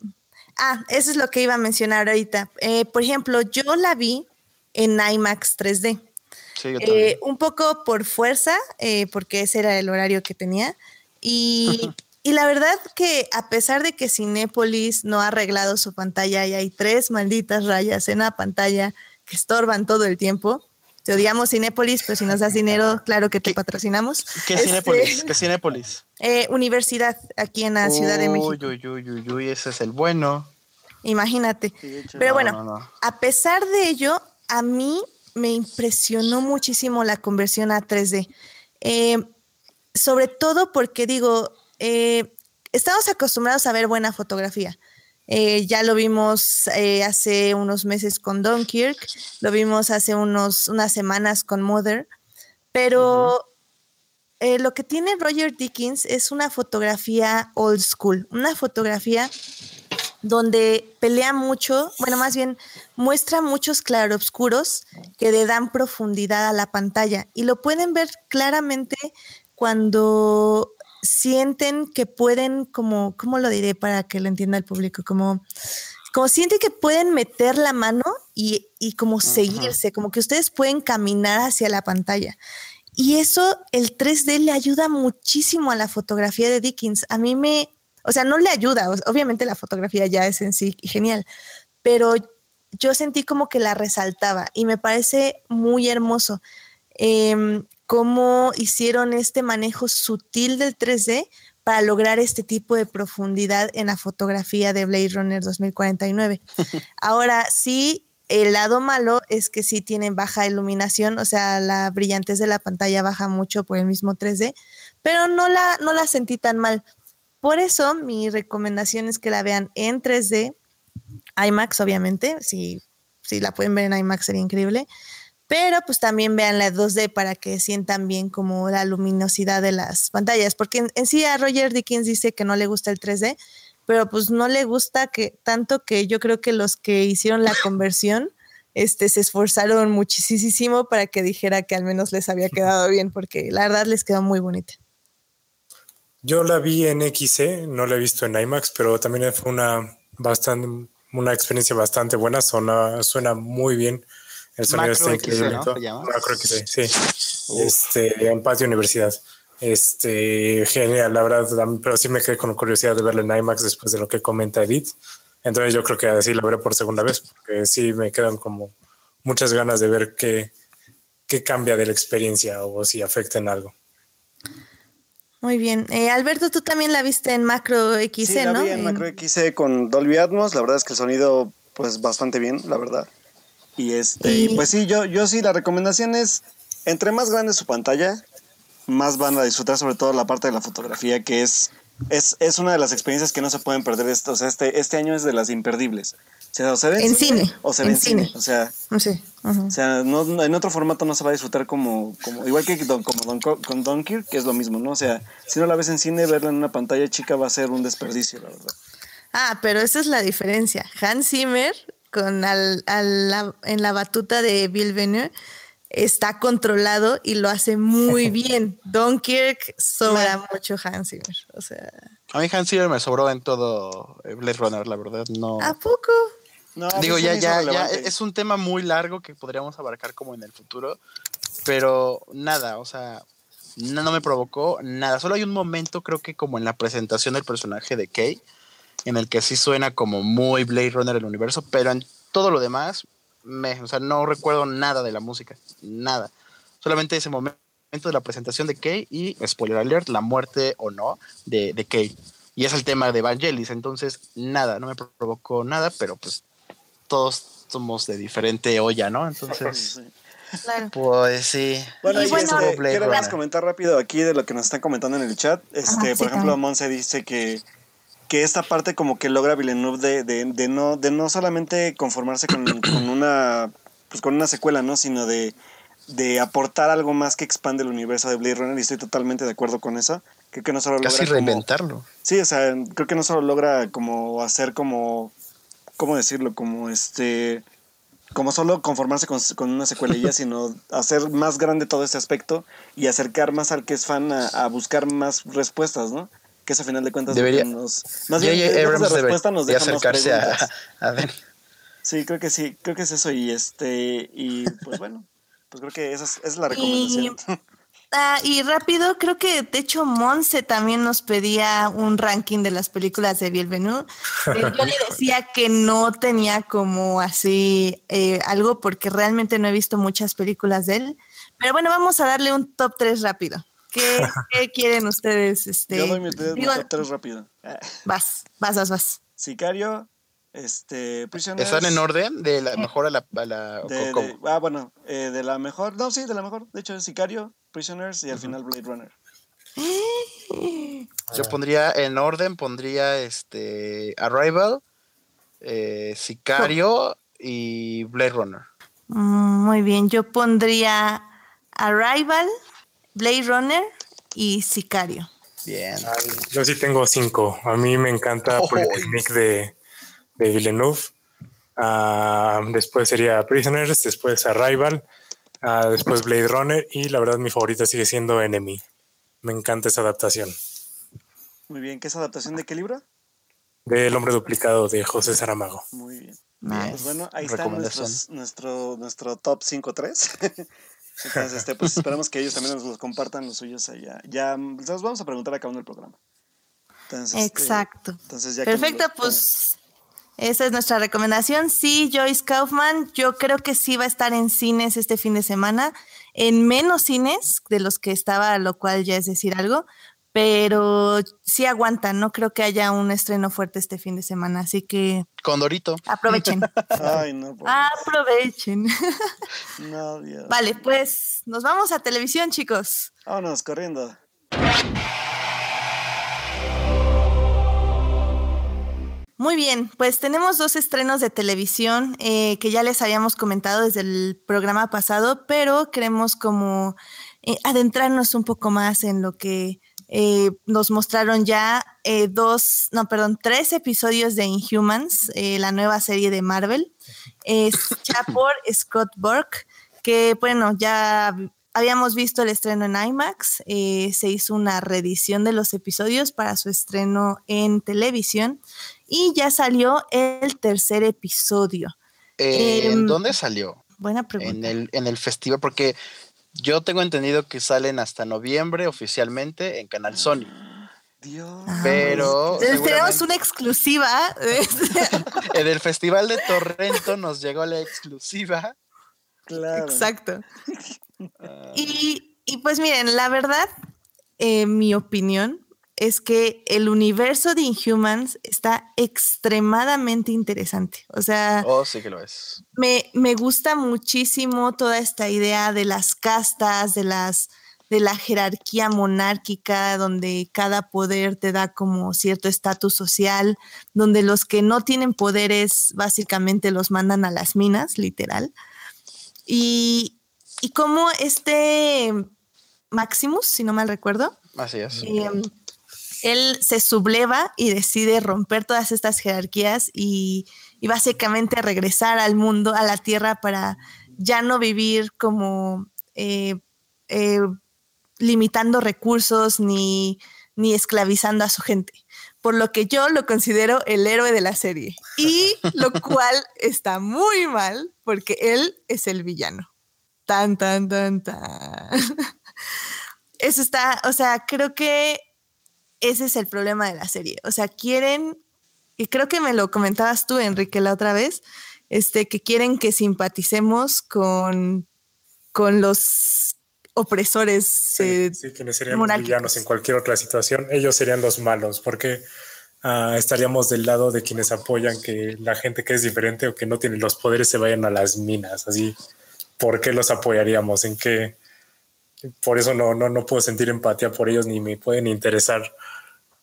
Speaker 1: Ah, eso es lo que iba a mencionar ahorita. Eh, por ejemplo, yo la vi en IMAX 3D.
Speaker 3: Sí, yo
Speaker 1: Eh, un poco por fuerza, eh, porque ese era el horario que tenía. Y, y la verdad que a pesar de que Cinépolis no ha arreglado su pantalla y hay tres malditas rayas en la pantalla que estorban todo el tiempo, te odiamos Cinépolis, pero si nos das dinero, claro que te
Speaker 3: ¿Qué-
Speaker 1: patrocinamos.
Speaker 3: ¿Qué
Speaker 1: Este,
Speaker 3: Cinépolis? ¿Qué Cinépolis?
Speaker 1: eh, universidad aquí en la Ciudad de México.
Speaker 3: Uy, uy, uy, uy, uy, ese es el bueno.
Speaker 1: Imagínate.
Speaker 2: Sí, de hecho.
Speaker 1: Pero
Speaker 3: No,
Speaker 1: bueno,
Speaker 3: no, no.
Speaker 1: a pesar de ello, a mí me impresionó muchísimo la conversión a 3D. Eh, sobre todo porque digo, eh, estamos acostumbrados a ver buena fotografía. Eh, ya lo vimos eh, hace unos meses con Dunkirk, lo vimos hace unos, unas semanas con Mother, pero lo que tiene Roger Dickens es una fotografía old school, una fotografía donde pelea mucho, bueno, más bien muestra muchos claroscuros que le dan profundidad a la pantalla y lo pueden ver claramente cuando sienten que pueden, como, ¿cómo lo diré para que lo entienda el público? Como, como sienten que pueden meter la mano y, y como seguirse, como que ustedes pueden caminar hacia la pantalla. Y eso, el 3D le ayuda muchísimo a la fotografía de Dickens. A mí me, o sea, no le ayuda, obviamente la fotografía ya es en sí genial, pero yo sentí como que la resaltaba y me parece muy hermoso em, cómo hicieron este manejo sutil del 3D para lograr este tipo de profundidad en la fotografía de Blade Runner 2049. Ahora sí, el lado malo es que sí tienen baja iluminación, o sea, la brillantez de la pantalla baja mucho por el mismo 3D, pero no la, no la sentí tan mal. Por eso mi recomendación es que la vean en 3D, IMAX obviamente, si, si la pueden ver en IMAX sería increíble, pero pues también vean la 2D para que sientan bien como la luminosidad de las pantallas, porque en, sí a Roger Dickens dice que no le gusta el 3D, pero pues no le gusta que tanto que yo creo que los que hicieron la conversión este, se esforzaron muchísimo para que dijera que al menos les había quedado bien, porque la verdad les quedó muy bonita.
Speaker 4: Yo la vi en XC, no la he visto en IMAX, pero también fue una bastante una experiencia bastante buena, suena, suena muy bien. El sonido
Speaker 3: Macro
Speaker 4: está increíble.
Speaker 3: ¿no?
Speaker 4: Macro XC, sí. Este, en Patio Universidad. Este, genial, la verdad, pero sí me quedé con curiosidad de verla en IMAX después de lo que comenta Edith. Entonces yo creo que así la veré por segunda vez, porque sí me quedan como muchas ganas de ver qué, qué cambia de la experiencia o si afecta en algo.
Speaker 1: Muy bien. Eh, Alberto, tú también la viste en Macro XC,
Speaker 2: Sí, la
Speaker 1: ¿no?
Speaker 2: vi en Macro XC con Dolby Atmos. La verdad es que el sonido, pues, bastante bien, la verdad. Y este,
Speaker 1: y
Speaker 2: pues sí, yo, yo sí, la recomendación es, entre más grande su pantalla, más van a disfrutar sobre todo la parte de la fotografía, que es, es, es una de las experiencias que no se pueden perder. Esto, o sea, este, este año es de las imperdibles. O sea, o se ve
Speaker 1: En cine,
Speaker 2: o se ve
Speaker 1: en
Speaker 2: cine.
Speaker 1: cine.
Speaker 2: O sea,
Speaker 1: Sí. ujú.
Speaker 2: o sea no, no- en otro formato no se va a disfrutar como, como igual que don, como don, con Dunkirk, que es lo mismo, ¿no? O sea, si no la ves en cine, verla en una pantalla chica va a ser un desperdicio, la verdad.
Speaker 1: Ah, pero esa es la diferencia. Hans Zimmer con al, al- la- en la batuta de Bill Venner está controlado y lo hace muy bien. Dunkirk sobra mucho Hans Zimmer. O sea,
Speaker 3: A mí Hans Zimmer me sobró en todo Blade Runner, la verdad. No.
Speaker 1: ¿a poco?
Speaker 2: No,
Speaker 3: Digo, ya, ya, ya es un tema muy largo que podríamos abarcar como en el futuro, pero nada, o sea, no, no me provocó nada. Solo hay un momento, creo que como en la presentación del personaje de Kay, en el que sí suena como muy Blade Runner el universo, pero en todo lo demás, me, o sea, no recuerdo nada de la música, nada. Solamente ese momento de la presentación de Kay y, spoiler alert, la muerte o no de, de Kay. Y es el tema de Vangelis, entonces nada, no me provocó nada, pero pues todos somos de diferente olla, ¿no? Entonces.
Speaker 1: Claro.
Speaker 3: pues sí.
Speaker 2: Bueno,
Speaker 1: Y
Speaker 2: y
Speaker 1: bueno,
Speaker 2: este, quiero comentar rápido aquí de lo que nos están comentando en el chat. Este,
Speaker 1: Ajá,
Speaker 2: por
Speaker 1: sí,
Speaker 2: ejemplo. Monse dice que, que esta parte como que logra Villeneuve de, de, de no, de no solamente conformarse con, con una pues con una secuela, ¿no? Sino de, de aportar algo más que expande el universo de Blade Runner y estoy totalmente de acuerdo con eso. Creo que no solo
Speaker 3: Casi
Speaker 2: logra como-
Speaker 3: reinventarlo.
Speaker 2: Sí, o sea, creo que no solo logra como hacer como, ¿cómo decirlo? Como este, como solo conformarse con, con una secuelilla, sino hacer más grande todo ese aspecto y acercar más al que es fan a, a buscar más respuestas, ¿no? Que eso a final de cuentas que
Speaker 3: Debería-
Speaker 2: nos, más bien,
Speaker 3: Abrams
Speaker 2: de respuesta nos deja más
Speaker 3: acercarse a,
Speaker 2: preguntas.
Speaker 3: a ver.
Speaker 2: Sí, creo que sí, creo que es eso y este, y pues bueno. pues creo que esa es, esa es la recomendación.
Speaker 1: Ah, y rápido, creo que de hecho Monse también nos pedía un ranking de las películas de Bienvenu. Yo le decía que no tenía como así eh, algo porque realmente no he visto muchas películas de él. Pero bueno, vamos a darle un top 3 rápido. ¿Qué, qué quieren ustedes? Este,
Speaker 2: Yo doy mi,
Speaker 1: digo-
Speaker 2: top 3 rápido.
Speaker 1: Vas, vas, vas, vas.
Speaker 2: Sicario, este, Prisoners.
Speaker 3: ¿Están en orden? De la mejor a la. A la o
Speaker 2: de- ah, bueno, eh, de la mejor. No, sí, de la mejor. De hecho, Sicario, Prisoners y al final Blade Runner.
Speaker 3: Yo pondría en orden, pondría este Arrival, eh, Sicario y Blade Runner.
Speaker 1: Mm, Muy bien, yo pondría Arrival, Blade Runner y Sicario.
Speaker 3: Bien.
Speaker 4: Ay, Yo sí tengo cinco. A mí me encanta
Speaker 3: Oh.
Speaker 4: Polytechnic de, de Villeneuve. Ah, después sería Prisoners, después Arrival, ah, después Blade Runner y la verdad mi favorita sigue siendo Enemy. Me encanta esa adaptación
Speaker 2: Muy bien, ¿qué es adaptación de qué libro?
Speaker 4: del hombre duplicado de José Saramago.
Speaker 2: Muy bien.
Speaker 1: Nice.
Speaker 2: Pues bueno, ahí está nuestros- nuestro, nuestro top 5-3. Entonces, este, pues esperamos que ellos también nos los compartan los suyos allá. Ya los vamos a preguntar en el programa. Entonces, este,
Speaker 1: Exacto.
Speaker 2: entonces ya
Speaker 1: Perfecto, pues esa es nuestra recomendación. Sí, Joyce Kaufman, yo creo que sí va a estar en cines este fin de semana, en menos cines de los que estaba, lo cual ya es decir algo, pero sí aguantan, no creo que haya un estreno fuerte este fin de semana, así que
Speaker 3: Condorito.
Speaker 1: aprovechen,
Speaker 2: Ay, no,
Speaker 1: Ah. aprovechen.
Speaker 2: no, Dios.
Speaker 1: Vale, pues nos vamos a televisión, chicos.
Speaker 2: Vámonos, corriendo.
Speaker 1: Muy bien, pues tenemos dos estrenos de televisión eh, que ya les habíamos comentado desde el programa pasado, pero queremos como eh, adentrarnos un poco más en lo que eh, nos mostraron ya eh, dos, no, perdón, tres episodios de Inhumans, eh, la nueva serie de Marvel, hecha por Scott Burke, que bueno, ya habíamos visto el estreno en IMAX, eh, se hizo una reedición de los episodios para su estreno en televisión y ya salió el tercer episodio.
Speaker 3: Eh,
Speaker 1: Em,
Speaker 3: ¿En dónde salió?
Speaker 1: Buena
Speaker 3: En
Speaker 1: pregunta.
Speaker 3: el, en el festival, porque yo tengo entendido que salen hasta noviembre oficialmente en Canal Sony.
Speaker 2: Dios.
Speaker 1: Ah,
Speaker 3: pero
Speaker 1: tenemos una exclusiva.
Speaker 3: En el festival de Torrento nos llegó la exclusiva.
Speaker 2: Claro.
Speaker 1: Exacto.
Speaker 3: Ah,
Speaker 1: Y, y pues miren, la verdad, eh, mi opinión es que el universo de Inhumans está extremadamente interesante. O sea,
Speaker 3: oh, sí que lo es.
Speaker 1: me, me gusta muchísimo toda esta idea de las castas, de las de la jerarquía monárquica, donde cada poder te da como cierto estatus social, donde los que no tienen poderes básicamente los mandan a las minas, literal. Y, y como este Maximus, si no mal recuerdo,
Speaker 3: Así es.
Speaker 1: eh, él se subleva y decide romper todas estas jerarquías y, y básicamente regresar al mundo, a la tierra, para ya no vivir como eh, eh, limitando recursos ni, ni esclavizando a su gente. Por lo que yo lo considero el héroe de la serie. Y lo cual está muy mal porque él es el villano. Tan, tan, tan, tan. Eso está, o sea, creo que ese es el problema de la serie. O sea, quieren, y creo que me lo comentabas tú, Enrique, la otra vez, este, que quieren que simpaticemos con, con los opresores. eh,
Speaker 4: Sí, quienes serían los villanos en cualquier otra situación, ellos serían los malos, porque ah, estaríamos del lado de quienes apoyan que la gente que es diferente o que no tiene los poderes se vayan a las minas. Así, ¿por qué los apoyaríamos? ¿En qué? Por eso no, no, no puedo sentir empatía por ellos ni me pueden interesar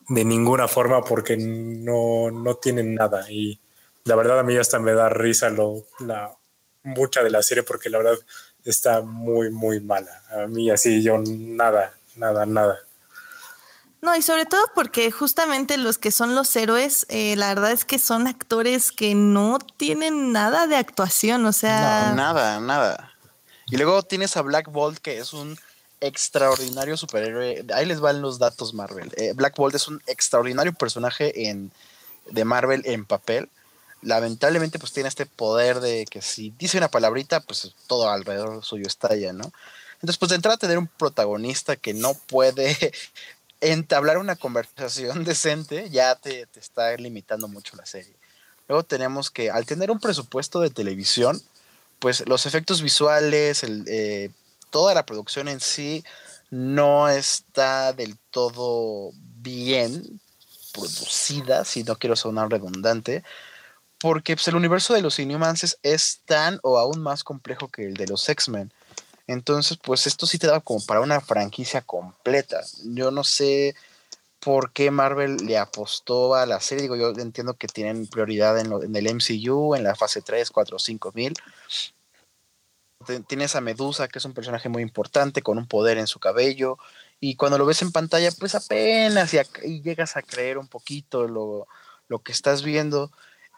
Speaker 4: de ninguna forma porque no, no tienen nada. Y la verdad a mí hasta me da risa lo, la, mucha de la serie porque la verdad está muy, muy mala. A mí así yo nada, nada, nada.
Speaker 1: No, y sobre todo porque justamente los que son los héroes, eh, la verdad es que son actores que no tienen nada de actuación, o sea...
Speaker 3: No, nada, nada. Y luego tienes a Black Bolt, que es un extraordinario superhéroe. Ahí les van los datos Marvel. Eh, Black Bolt es un extraordinario personaje en, de Marvel en papel. lamentablemente pues tiene este poder de que si dice una palabrita, pues todo alrededor suyo estalla, ¿no? Entonces, pues de entrada tener un protagonista que no puede entablar una conversación decente, ya te, te está limitando mucho la serie. Luego tenemos que, al tener un presupuesto de televisión, pues los efectos visuales, el, eh, toda la producción en sí no está del todo bien producida, si no quiero sonar redundante, porque pues, el universo de los Inhumans es tan o aún más complejo que el de los X-Men. Entonces, pues esto sí te da como para una franquicia completa. Yo no sé por qué Marvel le apostó a la serie. Digo, yo entiendo que tienen prioridad en, en el MCU, en la fase 3, 4, 5 mil, tienes a Medusa, que es un personaje muy importante, con un poder en su cabello, y cuando lo ves en pantalla, pues apenas y, llegas a creer un poquito lo, que estás viendo.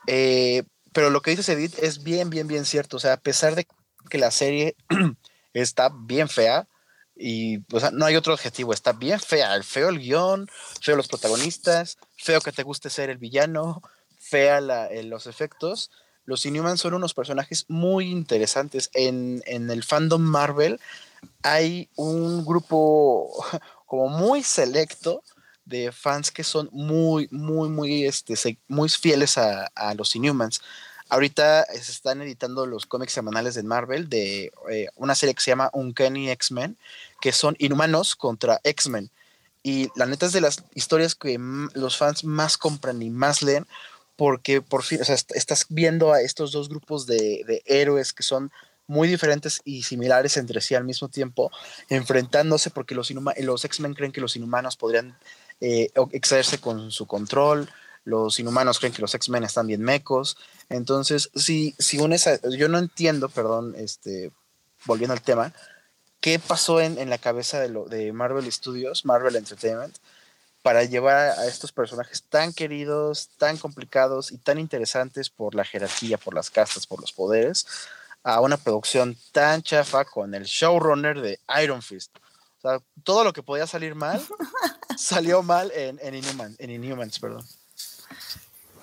Speaker 3: Eh, pero lo que dices, Edith, es bien, bien, bien cierto. O sea, a pesar de que la serie está bien fea, y no hay otro objetivo, está bien fea, feo el guion, feo los protagonistas, feo que te guste ser el villano, fea los efectos, los Inhumans son unos personajes muy interesantes. En, el fandom Marvel hay un grupo como muy selecto de fans que son muy, muy, muy, este, muy fieles a, los Inhumans. Ahorita se están editando los cómics semanales de Marvel de eh, una serie que se llama Uncanny X-Men, que son inhumanos contra X-Men. Y la neta es de las historias que los fans más compran y más leen, porque por fin, o sea, estás viendo a estos dos grupos de, héroes que son muy diferentes y similares entre sí al mismo tiempo, enfrentándose porque los, los X-Men creen que los inhumanos podrían eh, excederse con su control, los inhumanos creen que los X-Men están bien mecos, entonces, si, si unes yo no entiendo, perdón, este, volviendo al tema, qué pasó en, en la cabeza de, lo, de Marvel Studios, Marvel Entertainment, para llevar a estos personajes tan queridos, tan complicados y tan interesantes por la jerarquía, por las castas, por los poderes, a una producción tan chafa con el showrunner de Iron Fist. O sea, todo lo que podía salir mal, salió mal en, en, Inhumans, perdón.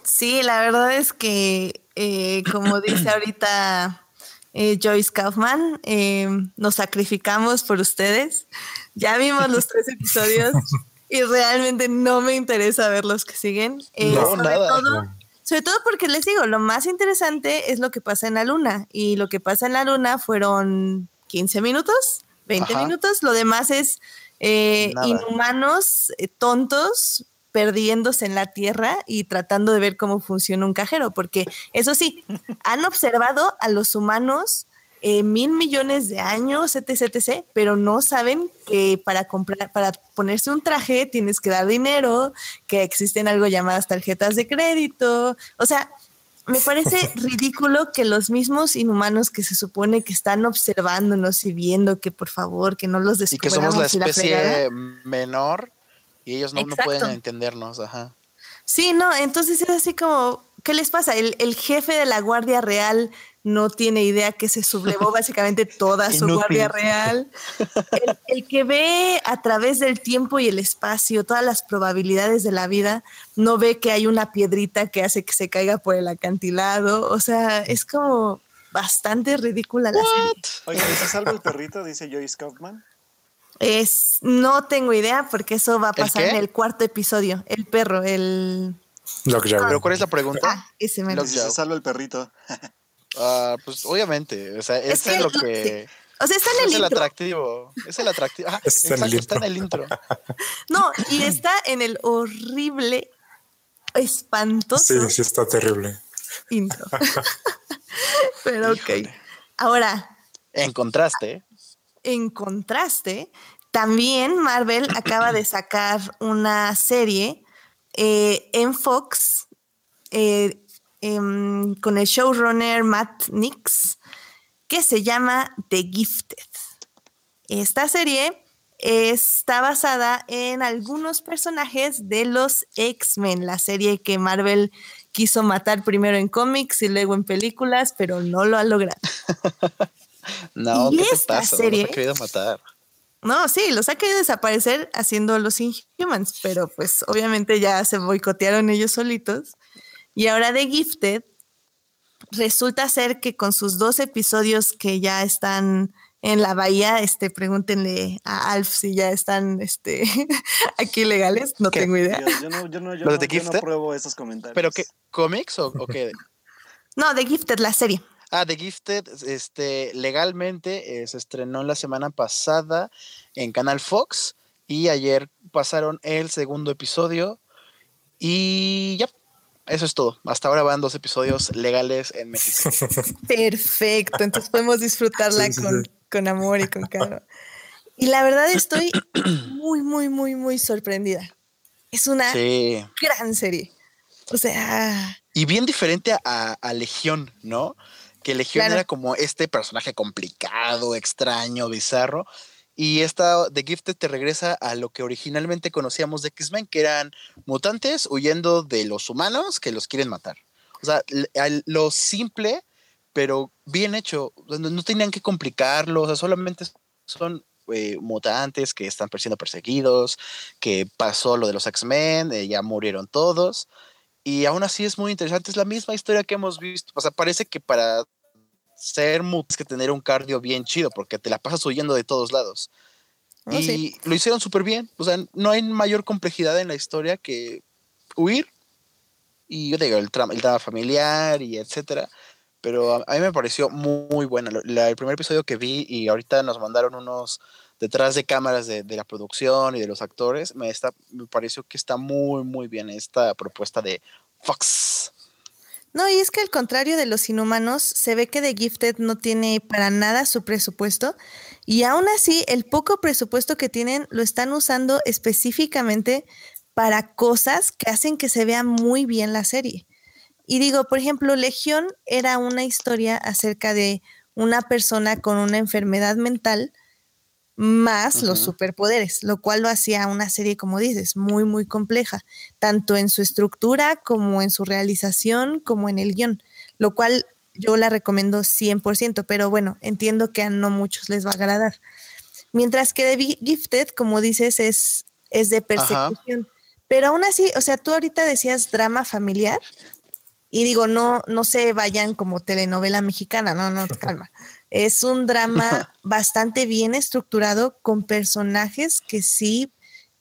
Speaker 1: Sí, la verdad es que, eh, como dice ahorita eh, Joyce Kaufman, eh, nos sacrificamos por ustedes. Ya vimos los tres episodios y realmente no me interesa ver los que siguen. Eh, sobre Todo, sobre todo porque les digo, lo más interesante es lo que pasa en la luna. Y lo que pasa en la luna fueron 15 minutos, 20 minutos. Lo demás es eh, inhumanos, eh, tontos, perdiéndose en la Tierra y tratando de ver cómo funciona un cajero. Porque eso sí, han observado a los humanos eh, mil millones de años, etc, etc, pero no saben que para comprar, para ponerse un traje tienes que dar dinero, que existen algo llamadas tarjetas de crédito. O sea, me parece ridículo que los mismos inhumanos que se supone que están observándonos y viendo que por favor que no los descubramos.
Speaker 3: Y que somos la especie menor y ellos no, pueden entendernos, ajá.
Speaker 1: Sí, no, entonces es así como, ¿qué les pasa? El, el jefe de la Guardia Real no tiene idea que se sublevó básicamente toda su guardia real. El, que ve a través del tiempo y el espacio todas las probabilidades de la vida, no ve que hay una piedrita que hace que se caiga por el acantilado. O sea, es como bastante ridícula la serie.
Speaker 2: Oye, ¿se salva el perrito? Dice Joyce Kaufman.
Speaker 1: Es, no tengo idea porque eso va a pasar en el cuarto episodio. El perro, el...
Speaker 3: ¿Pero cuál es la pregunta?
Speaker 1: Ah, ese me
Speaker 2: Se salva el perrito.
Speaker 3: Ah, pues obviamente, o sea, es, es lo que...
Speaker 1: O sea, está en el
Speaker 3: es el atractivo. Es el atractivo. está, en el intro.
Speaker 1: No, y está en el horrible, espantoso.
Speaker 4: Sí, sí, está terrible.
Speaker 1: Intro. Pero ok. Ahora.
Speaker 3: En contraste.
Speaker 1: En contraste, también Marvel acaba de sacar una serie eh, en Fox eh, Em, con el showrunner Matt Nix que se llama The Gifted. Esta serie está basada en algunos personajes de los X-Men, la serie que Marvel quiso matar primero en cómics y luego en películas, pero no lo ha logrado.
Speaker 3: no, ¿qué te Serie, los ha querido matar.
Speaker 1: No, sí, los ha querido desaparecer haciendo los Inhumans, pero pues obviamente ya se boicotearon ellos solitos. Y ahora The Gifted resulta ser que con sus dos episodios que ya están en la bahía, este, pregúntenle a Alf si ya están este, aquí legales, no tengo idea.
Speaker 2: Yo, no, yo, no, yo, no, yo no pruebo esos comentarios.
Speaker 3: ¿Pero qué? ¿Cómics o, o qué?
Speaker 1: no, The Gifted, la serie.
Speaker 3: Ah, The Gifted, este, legalmente eh, se estrenó la semana pasada en Canal Fox y ayer pasaron el segundo episodio y ya, eso es todo. Hasta ahora van dos episodios legales en México.
Speaker 1: Perfecto, entonces podemos disfrutarla con, amor y con calma. Y la verdad estoy muy, muy, muy, muy sorprendida. Es una gran serie. O sea...
Speaker 3: Y bien diferente a, a Legión, ¿no? Que Legión era como este personaje complicado, extraño, bizarro. Y esta The Gifted te regresa a lo que originalmente conocíamos de X-Men, que eran mutantes huyendo de los humanos que los quieren matar. O sea, lo simple, pero bien hecho. No tenían que complicarlo, o sea, solamente son eh, mutantes que están siendo perseguidos, que pasó lo de los X-Men, eh, ya murieron todos. Y aún así es muy interesante, es la misma historia que hemos visto. O sea, parece que para ser mut es que tener un cardio bien chido, porque te la pasas huyendo de todos lados. Ah, y lo hicieron súper bien. O sea, no hay mayor complejidad en la historia que huir. Y yo digo, el, trama, el drama familiar y etcétera. Pero a, mí me pareció muy, buena. el primer episodio que vi y ahorita nos mandaron unos detrás de cámaras de, la producción y de los actores, me, está, me pareció que está muy, muy bien esta propuesta de Fox.
Speaker 1: No, y es que al contrario de los inhumanos, se ve que The Gifted no tiene para nada su presupuesto y aún así el poco presupuesto que tienen lo están usando específicamente para cosas que hacen que se vea muy bien la serie. Y digo, por ejemplo, Legión era una historia acerca de una persona con una enfermedad mental más los superpoderes, lo cual lo hacía una serie, como dices, muy, muy compleja, tanto en su estructura como en su realización, como en el guion, lo cual yo la recomiendo 100%, pero bueno, entiendo que a no muchos les va a agradar. Mientras que The Gifted, como dices, es, es de persecución. Pero aún así, o sea, tú ahorita decías drama familiar, y digo, no, no se vayan como telenovela mexicana, no, no, calma. Es un drama bastante bien estructurado con personajes que sí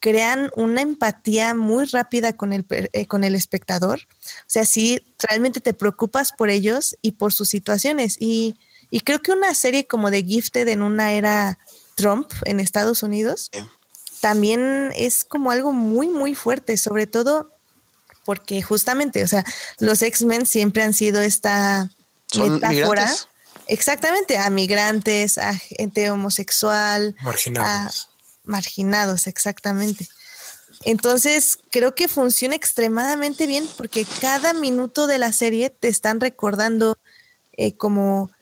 Speaker 1: crean una empatía muy rápida con el, eh, con el espectador. O sea, sí, realmente te preocupas por ellos y por sus situaciones. Y, y creo que una serie como The Gifted en una era Trump en Estados Unidos también es como algo muy, muy fuerte, sobre todo porque justamente, o sea, los X-Men siempre han sido esta metáfora. Exactamente, a migrantes, a gente homosexual.
Speaker 4: Marginados.
Speaker 1: marginados, exactamente. Entonces, creo que funciona extremadamente bien porque cada minuto de la serie te están recordando eh, como,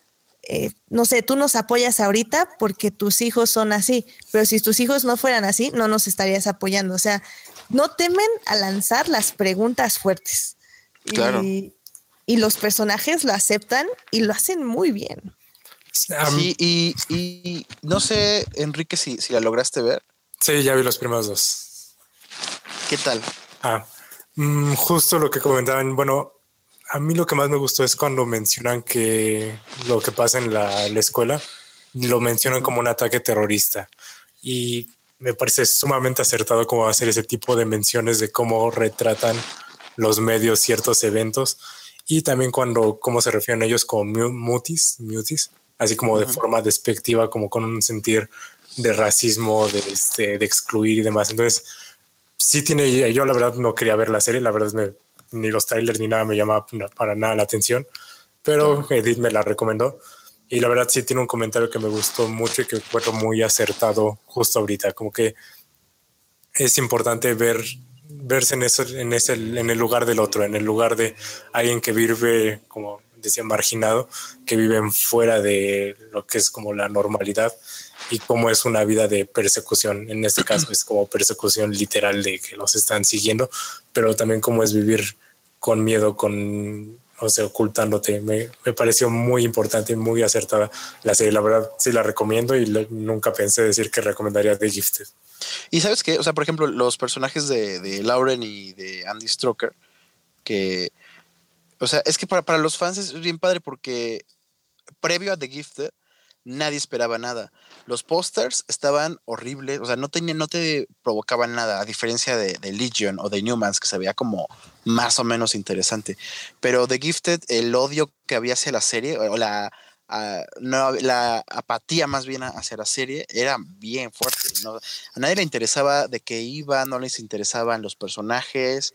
Speaker 1: eh, no sé, tú nos apoyas ahorita porque tus hijos son así, pero si tus hijos no fueran así, no nos estarías apoyando. O sea, no temen a lanzar las preguntas fuertes. Claro. Y, los personajes lo aceptan y lo hacen muy bien.
Speaker 3: Sí, y, no sé, Enrique, si, si, la lograste ver.
Speaker 4: Sí, ya vi los primeros dos.
Speaker 3: ¿Qué tal?
Speaker 4: Ah, mm, justo lo que comentaban. Bueno, a mí lo que más me gustó es cuando mencionan que lo que pasa en la, la escuela lo mencionan como un ataque terrorista. Y me parece sumamente acertado cómo hacer ese tipo de menciones de cómo retratan los medios ciertos eventos y también cuando cómo se refieren ellos como mutis, mutis así como de forma despectiva, como con un sentir de racismo, de, este, de excluir y demás. Entonces, sí tiene, yo la verdad no quería ver la serie, la verdad me, ni los trailers ni nada me llamaba para nada la atención, pero Edith me la recomendó y la verdad sí tiene un comentario que me gustó mucho y que fue muy acertado justo ahorita, como que es importante ver verse en eso, en ese, en el lugar del otro, en el lugar de alguien que vive, como decía, marginado, que viven fuera de lo que es como la normalidad y cómo es una vida de persecución. En este caso es como persecución literal de que los están siguiendo, pero también cómo es vivir con miedo, con o sea, ocultándote. Me, me, pareció muy importante y muy acertada la serie. La verdad, sí la recomiendo y nunca pensé decir que recomendaría The Gifted.
Speaker 3: Y sabes que, o sea, por ejemplo, los personajes de, de, Lauren y de Andy Stroker, que O sea, es que para, para los fans es bien padre porque previo a The Gifted, nadie esperaba nada. Los pósters estaban horribles, o sea, no, tenían, no te provocaban nada, a diferencia de, de, Legion o de Newmans, que se veía como más o menos interesante. Pero The Gifted, el odio que había hacia la serie, o la, uh, la apatía más bien hacia la serie, era bien fuerte. A nadie le interesaba de qué iba, no les interesaban los personajes.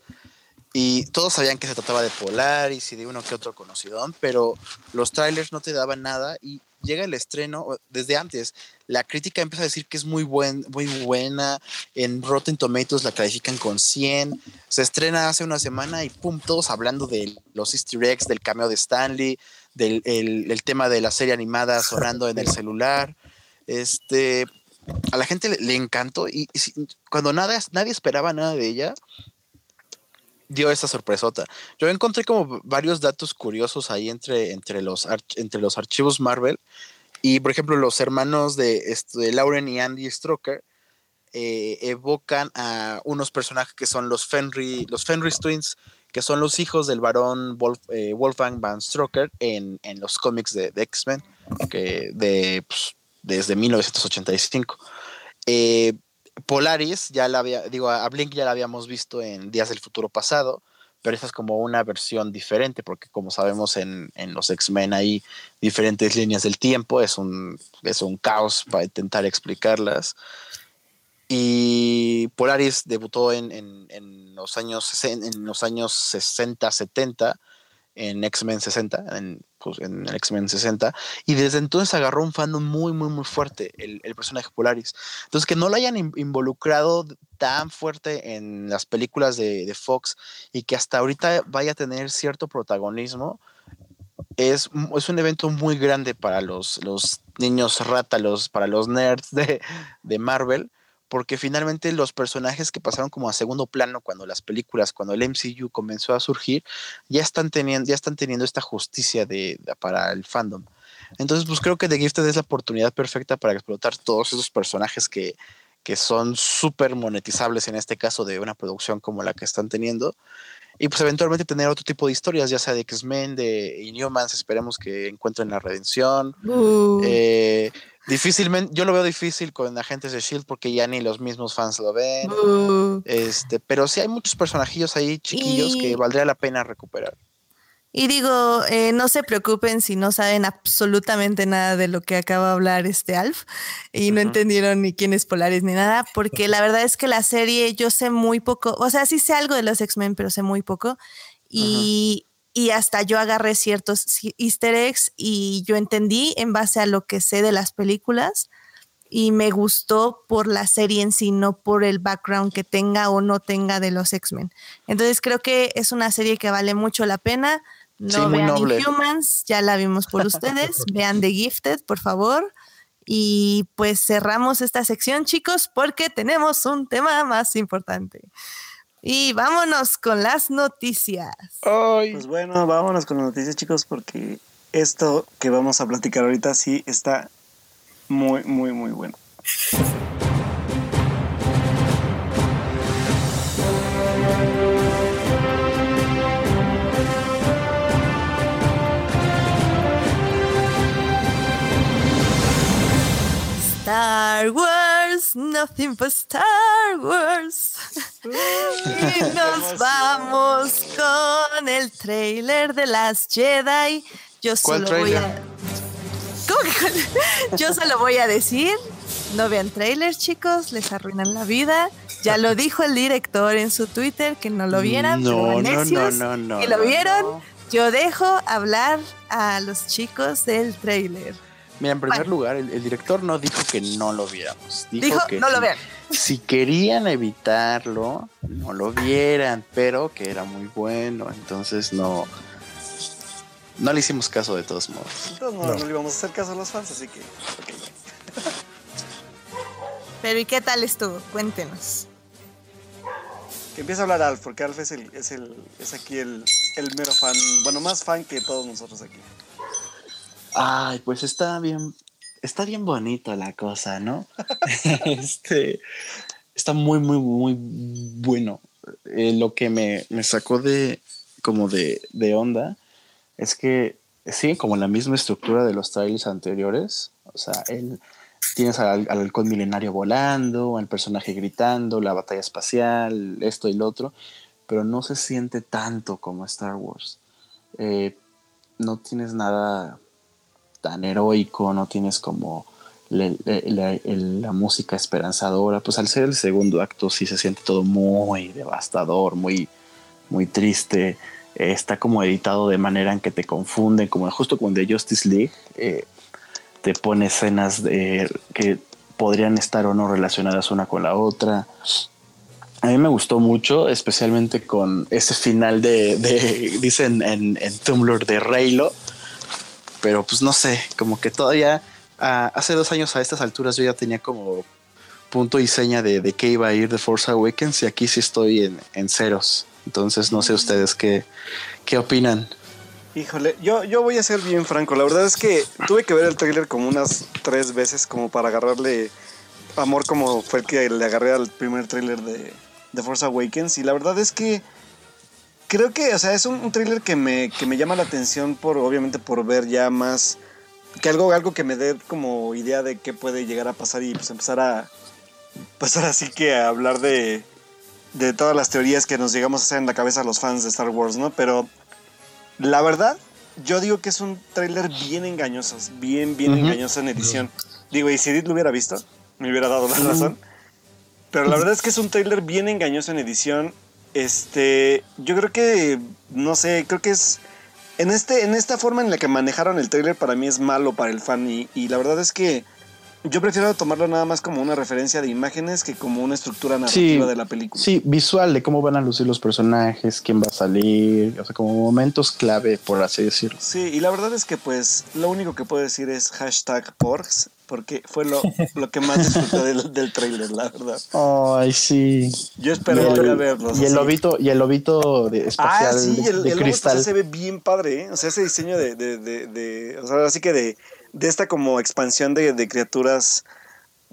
Speaker 3: Y todos sabían que se trataba de Polaris y de uno que otro conocidón, pero los trailers no te daban nada y llega el estreno desde antes. La crítica empieza a decir que es muy, buen, muy buena. En Rotten Tomatoes la califican con 100. Se estrena hace una semana y pum, todos hablando de los easter eggs, del cameo de Stanley, del el, el tema de la serie animada sonando en el celular. Este, a la gente le, le encantó y, y, cuando nada, nadie esperaba nada de ella, dio esa sorpresota. Yo encontré como varios datos curiosos ahí entre, entre, los, entre los archivos Marvel. Y, por ejemplo, los hermanos de, de Lauren y Andy Stroker eh, evocan a unos personajes que son los Fenry, los Fenris Twins, que son los hijos del varón Wolf, eh, Wolfgang Van Stroker en, en los cómics de, de X-Men, que de, pues, desde 1985. Eh, Polaris, ya la había, digo, a Blink ya la habíamos visto en Días del Futuro Pasado, pero esta es como una versión diferente, porque como sabemos en, en los X-Men hay diferentes líneas del tiempo, es un, es un caos para intentar explicarlas. Y Polaris debutó en, en, en los, años, en los años 60, 70 en X-Men 60, en, pues, en X-Men 60, y desde entonces agarró un fandom muy, muy, muy fuerte, el, el personaje Polaris. Entonces, que no lo hayan in involucrado tan fuerte en las películas de, de, Fox y que hasta ahorita vaya a tener cierto protagonismo, es, es un evento muy grande para los, los niños rata, los, para los nerds de, de Marvel porque finalmente los personajes que pasaron como a segundo plano cuando las películas, cuando el MCU comenzó a surgir, ya están teniendo, ya están teniendo esta justicia de, de, para el fandom. Entonces, pues creo que The Gifted es la oportunidad perfecta para explotar todos esos personajes que, que son súper monetizables en este caso de una producción como la que están teniendo. Y pues eventualmente tener otro tipo de historias, ya sea de X-Men, de Inhumans, esperemos que encuentren la redención. Uh. Eh, Difícilmente, yo lo veo difícil con agentes de Shield porque ya ni los mismos fans lo ven. Uh. Este, pero sí hay muchos personajillos ahí chiquillos y... que valdría la pena recuperar.
Speaker 1: Y digo, eh, no se preocupen si no saben absolutamente nada de lo que acaba de hablar este Alf y uh -huh. no entendieron ni quién es Polaris ni nada, porque la verdad es que la serie yo sé muy poco, o sea, sí sé algo de los X-Men, pero sé muy poco. Y, uh -huh y hasta yo agarré ciertos easter eggs y yo entendí en base a lo que sé de las películas y me gustó por la serie en sí, no por el background que tenga o no tenga de los X-Men. Entonces creo que es una serie que vale mucho la pena. No sí, vean. Inhumans, ya la vimos por ustedes. vean The Gifted, por favor. Y pues cerramos esta sección, chicos, porque tenemos un tema más importante. Y vámonos con las noticias.
Speaker 2: Ay. Pues bueno, vámonos con las noticias, chicos, porque esto que vamos a platicar ahorita sí está muy, muy, muy bueno.
Speaker 1: Star Wars, nothing but Star Wars. y nos vamos con el trailer de las Jedi. Yo solo voy a. ¿Cómo que Yo solo voy a decir. No vean trailers, chicos, les arruinan la vida. Ya lo dijo el director en su Twitter que no lo vieran,
Speaker 3: no, no, no, no, no,
Speaker 1: y lo vieron. Yo dejo hablar a los chicos del trailer.
Speaker 3: Mira, en primer bueno. lugar, el, el, director no dijo que no lo viéramos. Dijo,
Speaker 1: dijo
Speaker 3: que
Speaker 1: no
Speaker 3: si,
Speaker 1: lo vean.
Speaker 3: Si querían evitarlo, no lo vieran, pero que era muy bueno. Entonces no. No le hicimos caso de todos modos.
Speaker 2: De todos modos, no. no le íbamos a hacer caso a los fans, así que. Okay.
Speaker 1: pero ¿y qué tal estuvo? Cuéntenos.
Speaker 2: Que empiece a hablar Alf, porque Alf es, el, es, el, es aquí el, el mero fan, bueno, más fan que todos nosotros aquí.
Speaker 3: Ay, pues está bien, está bien bonito la cosa, ¿no? este, está muy, muy, muy bueno. Eh, lo que me, me, sacó de, como de, de onda es que siguen como la misma estructura de los trailers anteriores. O sea, el, tienes al, al halcón milenario volando, al personaje gritando, la batalla espacial, esto y lo otro, pero no se siente tanto como Star Wars. Eh, no tienes nada tan heroico, no tienes como la, música esperanzadora. Pues al ser el segundo acto sí se siente todo muy devastador, muy, muy triste. Eh, está como editado de manera en que te confunden, como justo como de Justice League. Eh, te pone escenas que podrían estar o no relacionadas una con la otra. A mí me gustó mucho, especialmente con ese final de, dicen en, en Tumblr de Reylo, pero pues no sé, como que todavía hace dos años a estas alturas yo ya tenía como punto y seña de, de qué iba a ir de Force Awakens y aquí sí estoy en, en ceros. Entonces no sé ustedes qué, qué opinan.
Speaker 2: Híjole, yo, yo voy a ser bien franco. La verdad es que tuve que ver el trailer como unas tres veces como para agarrarle amor como fue el que le agarré al primer trailer de, de Force Awakens. Y la verdad es que creo que, o sea, es un, trailer que me, que me llama la atención por, obviamente, por ver ya más, que algo, algo que me dé como idea de qué puede llegar a pasar y pues empezar a, pues ahora sí que a hablar de, de todas las teorías que nos llegamos a hacer en la cabeza los fans de Star Wars, ¿no? Pero la verdad, yo digo que es un tráiler bien engañoso, bien, bien engañoso en edición. Digo, y si Edith lo hubiera visto, me hubiera dado la razón. Pero la verdad es que es un tráiler bien engañoso en edición. Este, yo creo que, no sé, creo que es... En, este, en esta forma en la que manejaron el tráiler para mí es malo para el fan y, y la verdad es que yo prefiero tomarlo nada más como una referencia de imágenes que como una estructura narrativa de la película.
Speaker 3: Sí, visual de cómo van a lucir los personajes, quién va a salir, o sea, como momentos clave, por así decirlo.
Speaker 2: Sí, y la verdad es que pues lo único que puedo decir es hashtag Porks, porque fue lo, lo que más disfruté del, del trailer, la verdad.
Speaker 3: Ay, sí.
Speaker 2: Yo espero volver a verlos.
Speaker 3: Y el lobito, y el lobito de espacial
Speaker 2: ah, sí,
Speaker 3: de,
Speaker 2: el,
Speaker 3: de
Speaker 2: el
Speaker 3: cristal.
Speaker 2: se ve bien padre, ¿eh? O sea, ese diseño de, de, de, de o sea, así que de de esta como expansión de, de criaturas,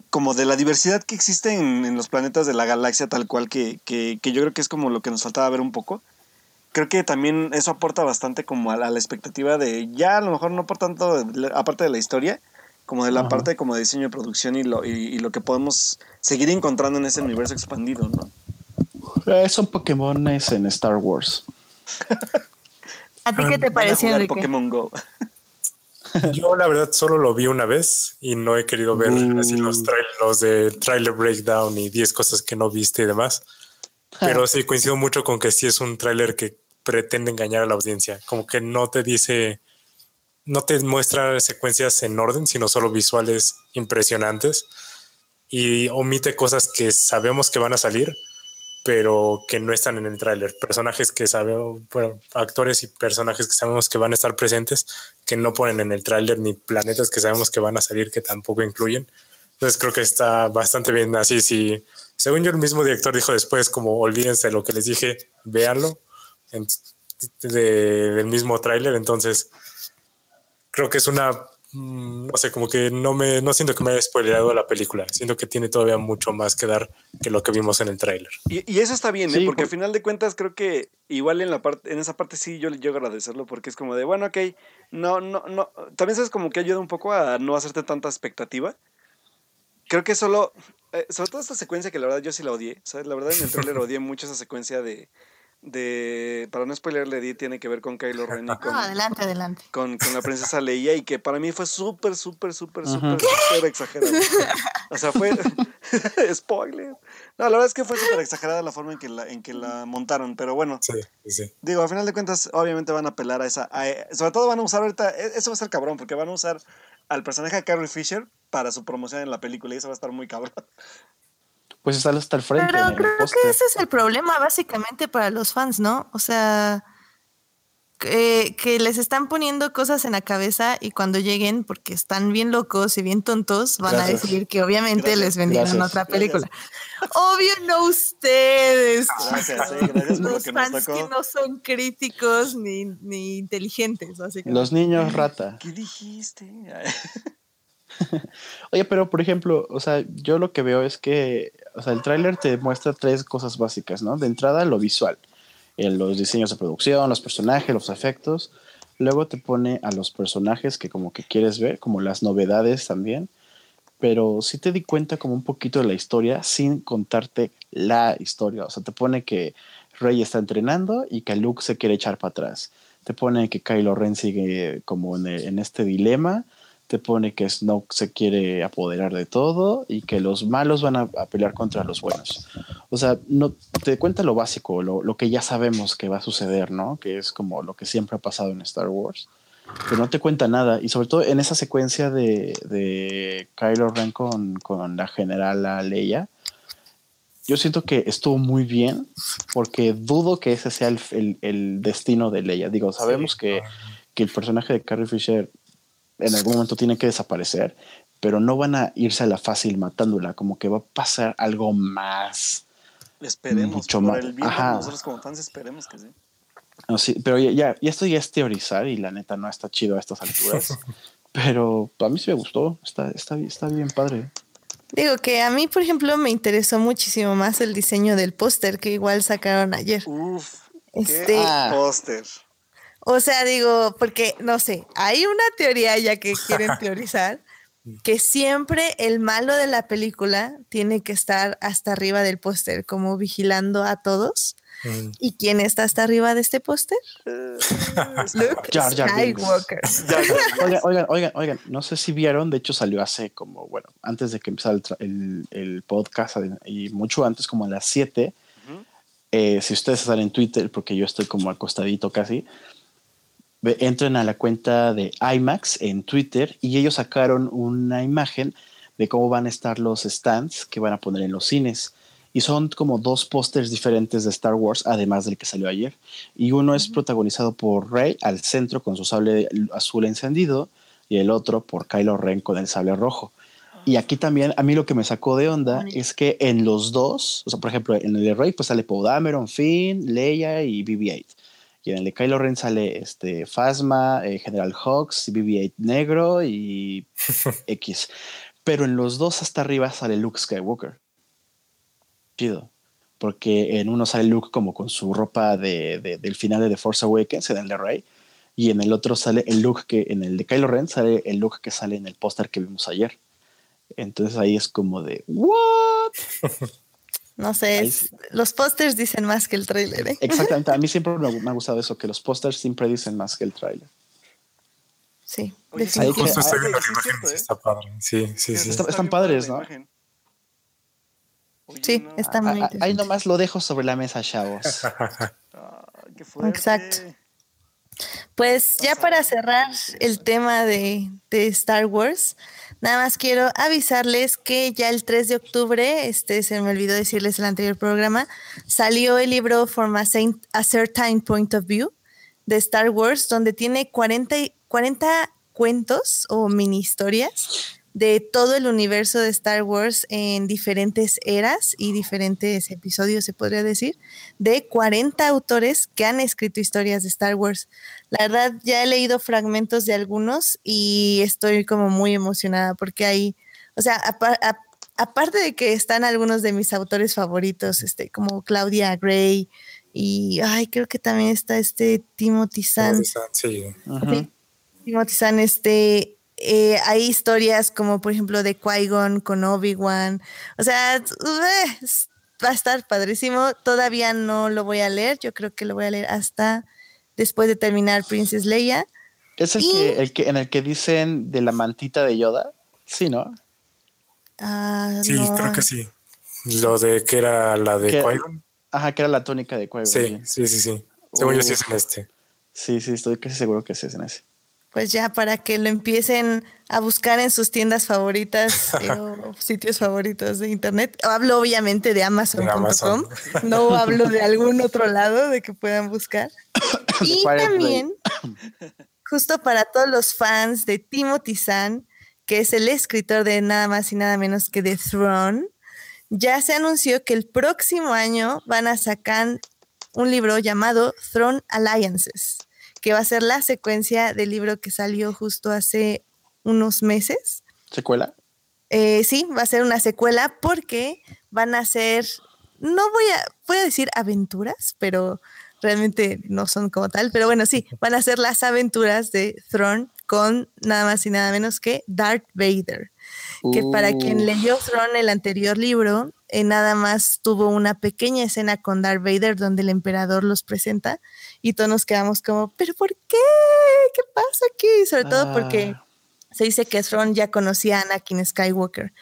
Speaker 2: como de la diversidad que existe en, en, los planetas de la galaxia tal cual, que, que, que, yo creo que es como lo que nos faltaba ver un poco. Creo que también eso aporta bastante como a la, a la expectativa de, ya a lo mejor no por tanto, aparte de la historia, como de la Ajá. parte como de diseño de producción y lo, y, y, lo que podemos seguir encontrando en ese universo expandido, ¿no?
Speaker 3: Eh, son Pokémones en Star Wars.
Speaker 1: ¿A ti qué te pareció, Enrique?
Speaker 2: Pokémon Go.
Speaker 4: Yo la verdad solo lo vi una vez y no he querido ver mm. así los, los de trailer breakdown y 10 cosas que no viste y demás. Pero sí coincido mucho con que sí es un tráiler que pretende engañar a la audiencia, como que no te dice, no te muestra secuencias en orden, sino solo visuales impresionantes y omite cosas que sabemos que van a salir, pero que no están en el tráiler. Personajes que sabemos, bueno, actores y personajes que sabemos que van a estar presentes, que no ponen en el tráiler, ni planetas que sabemos que van a salir, que tampoco incluyen. Entonces creo que está bastante bien así. Si, según yo, el mismo director dijo después, como olvídense de lo que les dije, véanlo del mismo tráiler. Entonces creo que es una no sé, como que no me, no siento que me haya spoileado la película. Siento que tiene todavía mucho más que dar que lo que vimos en el tráiler.
Speaker 2: Y, y, eso está bien, ¿eh? sí, porque por... al final de cuentas creo que igual en la parte, en esa parte sí yo llego a agradecerlo porque es como de, bueno, ok, no, no, no, también sabes como que ayuda un poco a no hacerte tanta expectativa. Creo que solo, eh, sobre todo esta secuencia que la verdad yo sí la odié, ¿sabes? La verdad en el tráiler odié mucho esa secuencia de, de para no spoilerle di tiene que ver con Kylo Ren y con,
Speaker 1: no, adelante, adelante.
Speaker 2: Con, con, la princesa Leia y que para mí fue súper, súper, súper, súper, súper exagerado. O sea, fue spoiler. No, la verdad es que fue súper exagerada la forma en que la, en que la montaron, pero bueno.
Speaker 4: Sí, sí.
Speaker 2: Digo, al final de cuentas, obviamente van a apelar a esa. A, sobre todo van a usar ahorita, e, eso va a ser cabrón, porque van a usar al personaje de Carrie Fisher para su promoción en la película y eso va a estar muy cabrón
Speaker 3: pues está hasta el frente.
Speaker 1: Pero creo que ese es el problema básicamente para los fans, ¿no? O sea, que, que, les están poniendo cosas en la cabeza y cuando lleguen, porque están bien locos y bien tontos, van gracias. a decir que obviamente gracias. les vendieron gracias. otra película. Obvio no ustedes.
Speaker 2: Gracias, eh, gracias por
Speaker 1: los
Speaker 2: lo que
Speaker 1: fans
Speaker 2: nos tocó.
Speaker 1: que no son críticos ni, ni inteligentes, básicamente.
Speaker 3: Los niños rata.
Speaker 2: ¿Qué dijiste?
Speaker 3: Oye, pero por ejemplo, o sea, yo lo que veo es que, o sea, el tráiler te muestra tres cosas básicas, ¿no? De entrada, lo visual. los diseños de producción, los personajes, los efectos. Luego te pone a los personajes que como que quieres ver, como las novedades también. Pero sí te di cuenta como un poquito de la historia sin contarte la historia. O sea, te pone que Rey está entrenando y que Luke se quiere echar para atrás. Te pone que Kylo Ren sigue como en, en este dilema te pone que Snoke se quiere apoderar de todo y que los malos van a, pelear contra los buenos. O sea, no te cuenta lo básico, lo, que ya sabemos que va a suceder, ¿no? Que es como lo que siempre ha pasado en Star Wars. Pero no te cuenta nada. Y sobre todo en esa secuencia de, de Kylo Ren con, con la general Leia, yo siento que estuvo muy bien porque dudo que ese sea el, el, destino de Leia. Digo, sabemos que, que el personaje de Carrie Fisher en algún momento tiene que desaparecer, pero no van a irse a la fácil matándola, como que va a pasar algo más.
Speaker 2: Esperemos, mucho por más. el bien nosotros como fans esperemos que sí.
Speaker 3: No, sí, pero ya, ya, esto ya es teorizar y la neta no está chido a estas alturas. pero a mí sí me gustó, está, está, está bien padre.
Speaker 1: Digo que a mí, por ejemplo, me interesó muchísimo más el diseño del póster que igual sacaron ayer.
Speaker 2: Uf, este ah. póster.
Speaker 1: O sea, digo, porque no sé, hay una teoría ya que quieren teorizar que siempre el malo de la película tiene que estar hasta arriba del póster, como vigilando a todos. Mm. ¿Y quién está hasta arriba de este póster? Luke Skywalker.
Speaker 3: oigan, oigan, oigan, oigan, no sé si vieron, de hecho salió hace como, bueno, antes de que empezara el, el, podcast y mucho antes, como a las 7. Eh, si ustedes están en Twitter, porque yo estoy como acostadito casi, entren a la cuenta de IMAX en Twitter y ellos sacaron una imagen de cómo van a estar los stands que van a poner en los cines. Y son como dos pósters diferentes de Star Wars, además del que salió ayer. Y uno es protagonizado por Rey al centro con su sable azul encendido y el otro por Kylo Ren con el sable rojo. Y aquí también, a mí lo que me sacó de onda es que en los dos, o sea, por ejemplo, en el de Rey, pues sale Poe Dameron, Finn, Leia y BB-8. Y en el de Kylo Ren sale este, Phasma, eh, General Hawks, BB-8 negro y X. Pero en los dos hasta arriba sale Luke Skywalker. Chido. Porque en uno sale Luke como con su ropa de, del final de The Force Awakens, en el de Rey. Y en el otro sale el look que, en el de Kylo Ren sale el look que sale en el póster que vimos ayer. Entonces ahí es como de, ¿what?
Speaker 1: No sé, los pósters dicen más que el tráiler. ¿eh?
Speaker 3: Exactamente, a mí siempre me, ha gustado eso, que los pósters siempre dicen más que el tráiler.
Speaker 1: Sí,
Speaker 4: definitivamente. Justo estoy viendo la imagen, está padre. Sí, sí, sí.
Speaker 3: están padres, ¿no?
Speaker 1: sí, está muy
Speaker 3: Ahí nomás lo dejo sobre la mesa, chavos.
Speaker 1: Exacto. Pues ya para cerrar el tema de, de Star Wars, Nada más quiero avisarles que ya el 3 de octubre, este se me olvidó decirles el anterior programa, salió el libro From a, Certain Point of View de Star Wars, donde tiene 40, 40 cuentos o mini historias de todo el universo de Star Wars en diferentes eras y diferentes episodios, se podría decir, de 40 autores que han escrito historias de Star Wars. La verdad, ya he leído fragmentos de algunos y estoy como muy emocionada porque hay, o sea, aparte de que están algunos de mis autores favoritos, este, como Claudia Gray y, ay, creo que también está este Timothy Zahn. Sí. Timothy Zahn, este eh, hay historias como por ejemplo de Qui-Gon con Obi-Wan. O sea, va a estar padrísimo. Todavía no lo voy a leer. Yo creo que lo voy a leer hasta después de terminar Princess Leia.
Speaker 3: ¿Es el, que, el que en el que dicen de la mantita de Yoda? Sí, ¿no?
Speaker 1: Ah,
Speaker 4: sí, creo que sí. Lo de que era la de Qui-Gon.
Speaker 3: Ajá, que era la túnica de Qui-Gon.
Speaker 4: Sí, sí, sí, sí. Según yo sí es en este.
Speaker 3: Sí, sí, estoy casi seguro que sí es en ese
Speaker 1: pues ya para que lo empiecen a buscar en sus tiendas favoritas eh, o sitios favoritos de internet. Hablo obviamente de Amazon.com, no hablo de algún otro lado de que puedan buscar. Y también, justo para todos los fans de Timothy Zahn, que es el escritor de nada más y nada menos que The Throne, ya se anunció que el próximo año van a sacar un libro llamado Throne Alliances que va a ser la secuencia del libro que salió justo hace unos meses.
Speaker 3: ¿Secuela?
Speaker 1: Eh, sí, va a ser una secuela porque van a ser, no voy a, voy a decir aventuras, pero realmente no son como tal, pero bueno, sí, van a ser las aventuras de Thrawn con nada más y nada menos que Darth Vader. Que para quien leyó Thrawn el anterior libro, eh, nada más tuvo una pequeña escena con Darth Vader donde el emperador los presenta y todos nos quedamos como, ¿pero por qué? ¿Qué pasa aquí? Sobre todo porque
Speaker 3: Ah.
Speaker 1: se dice que Thrawn ya conocía a Anakin Skywalker.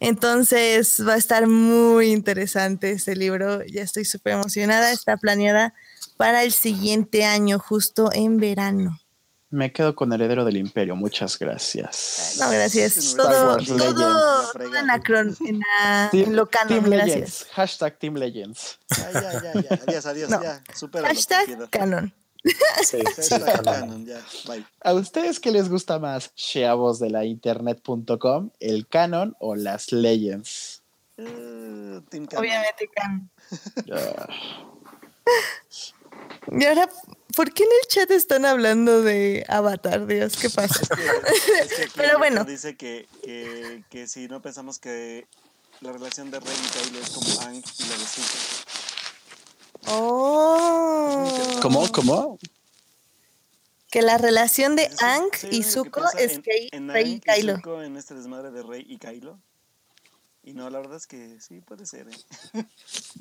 Speaker 1: Entonces va a estar muy interesante ese libro. Ya estoy súper emocionada. Está planeada para el siguiente año, justo en verano.
Speaker 3: Me quedo con Heredero del Imperio. Muchas gracias.
Speaker 1: No, gracias. Todo,
Speaker 3: Wars
Speaker 1: todo,
Speaker 3: Legends.
Speaker 1: Todo en, la cron- en la-
Speaker 3: Team-
Speaker 1: en lo canon,
Speaker 3: Team
Speaker 1: gracias.
Speaker 3: Legends. Hashtag Team Legends.
Speaker 2: Ya, ya, ya, ya. Adiós, adiós,
Speaker 1: No.
Speaker 2: ya. Supéralo,
Speaker 1: Hashtag canon.
Speaker 4: Sí, canon.
Speaker 2: ya. Bye.
Speaker 3: ¿A ustedes qué les gusta más? Cheavos de la internet.com, el canon o las Legends?
Speaker 2: Eh, Team Canon.
Speaker 1: Obviamente canon.
Speaker 3: Ah,
Speaker 1: Y ahora, ¿por qué en el chat están hablando de Avatar? Dios, ¿qué pasa?
Speaker 2: Es que, es
Speaker 1: Pero bueno.
Speaker 2: Dice que, que, que si no pensamos que la relación de Rey y Kylo es como Ang y la de Zuko.
Speaker 1: Oh.
Speaker 3: ¿Cómo? ¿Cómo?
Speaker 1: Que la relación de Ang
Speaker 2: sí,
Speaker 1: y Zuko es
Speaker 2: en-
Speaker 1: que
Speaker 2: en
Speaker 1: Rey y Kylo.
Speaker 2: Zuko en este desmadre de Rey y Kylo. Y no, la verdad es que sí puede ser. ¿eh?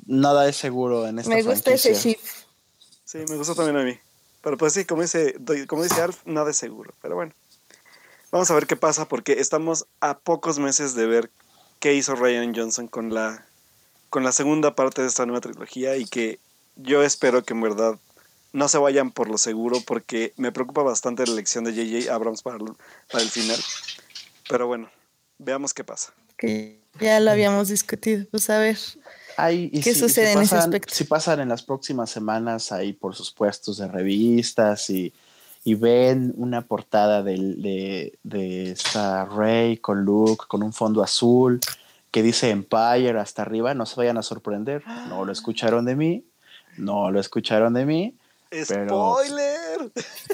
Speaker 3: Nada es seguro en esta
Speaker 1: Me gusta ese
Speaker 3: franquicia.
Speaker 2: Sí, me gustó también a mí. Pero pues sí, como dice, como dice Alf, nada es seguro. Pero bueno, vamos a ver qué pasa porque estamos a pocos meses de ver qué hizo Ryan Johnson con la, con la segunda parte de esta nueva trilogía y que yo espero que en verdad no se vayan por lo seguro porque me preocupa bastante la elección de JJ Abrams para, para el final. Pero bueno, veamos qué pasa.
Speaker 1: Que ya lo habíamos discutido. Pues a ver.
Speaker 3: Y
Speaker 1: ¿Qué
Speaker 3: si-
Speaker 1: sucede
Speaker 3: si
Speaker 1: en ese
Speaker 3: pasan-
Speaker 1: aspecto?
Speaker 3: Si pasan en las próximas semanas ahí por sus puestos de revistas y, y ven una portada de, de esta Rey con Luke, con un fondo azul que dice Empire hasta arriba, no se vayan a sorprender. No lo escucharon de mí, no lo escucharon de mí, Pero-
Speaker 2: ¡Spoiler!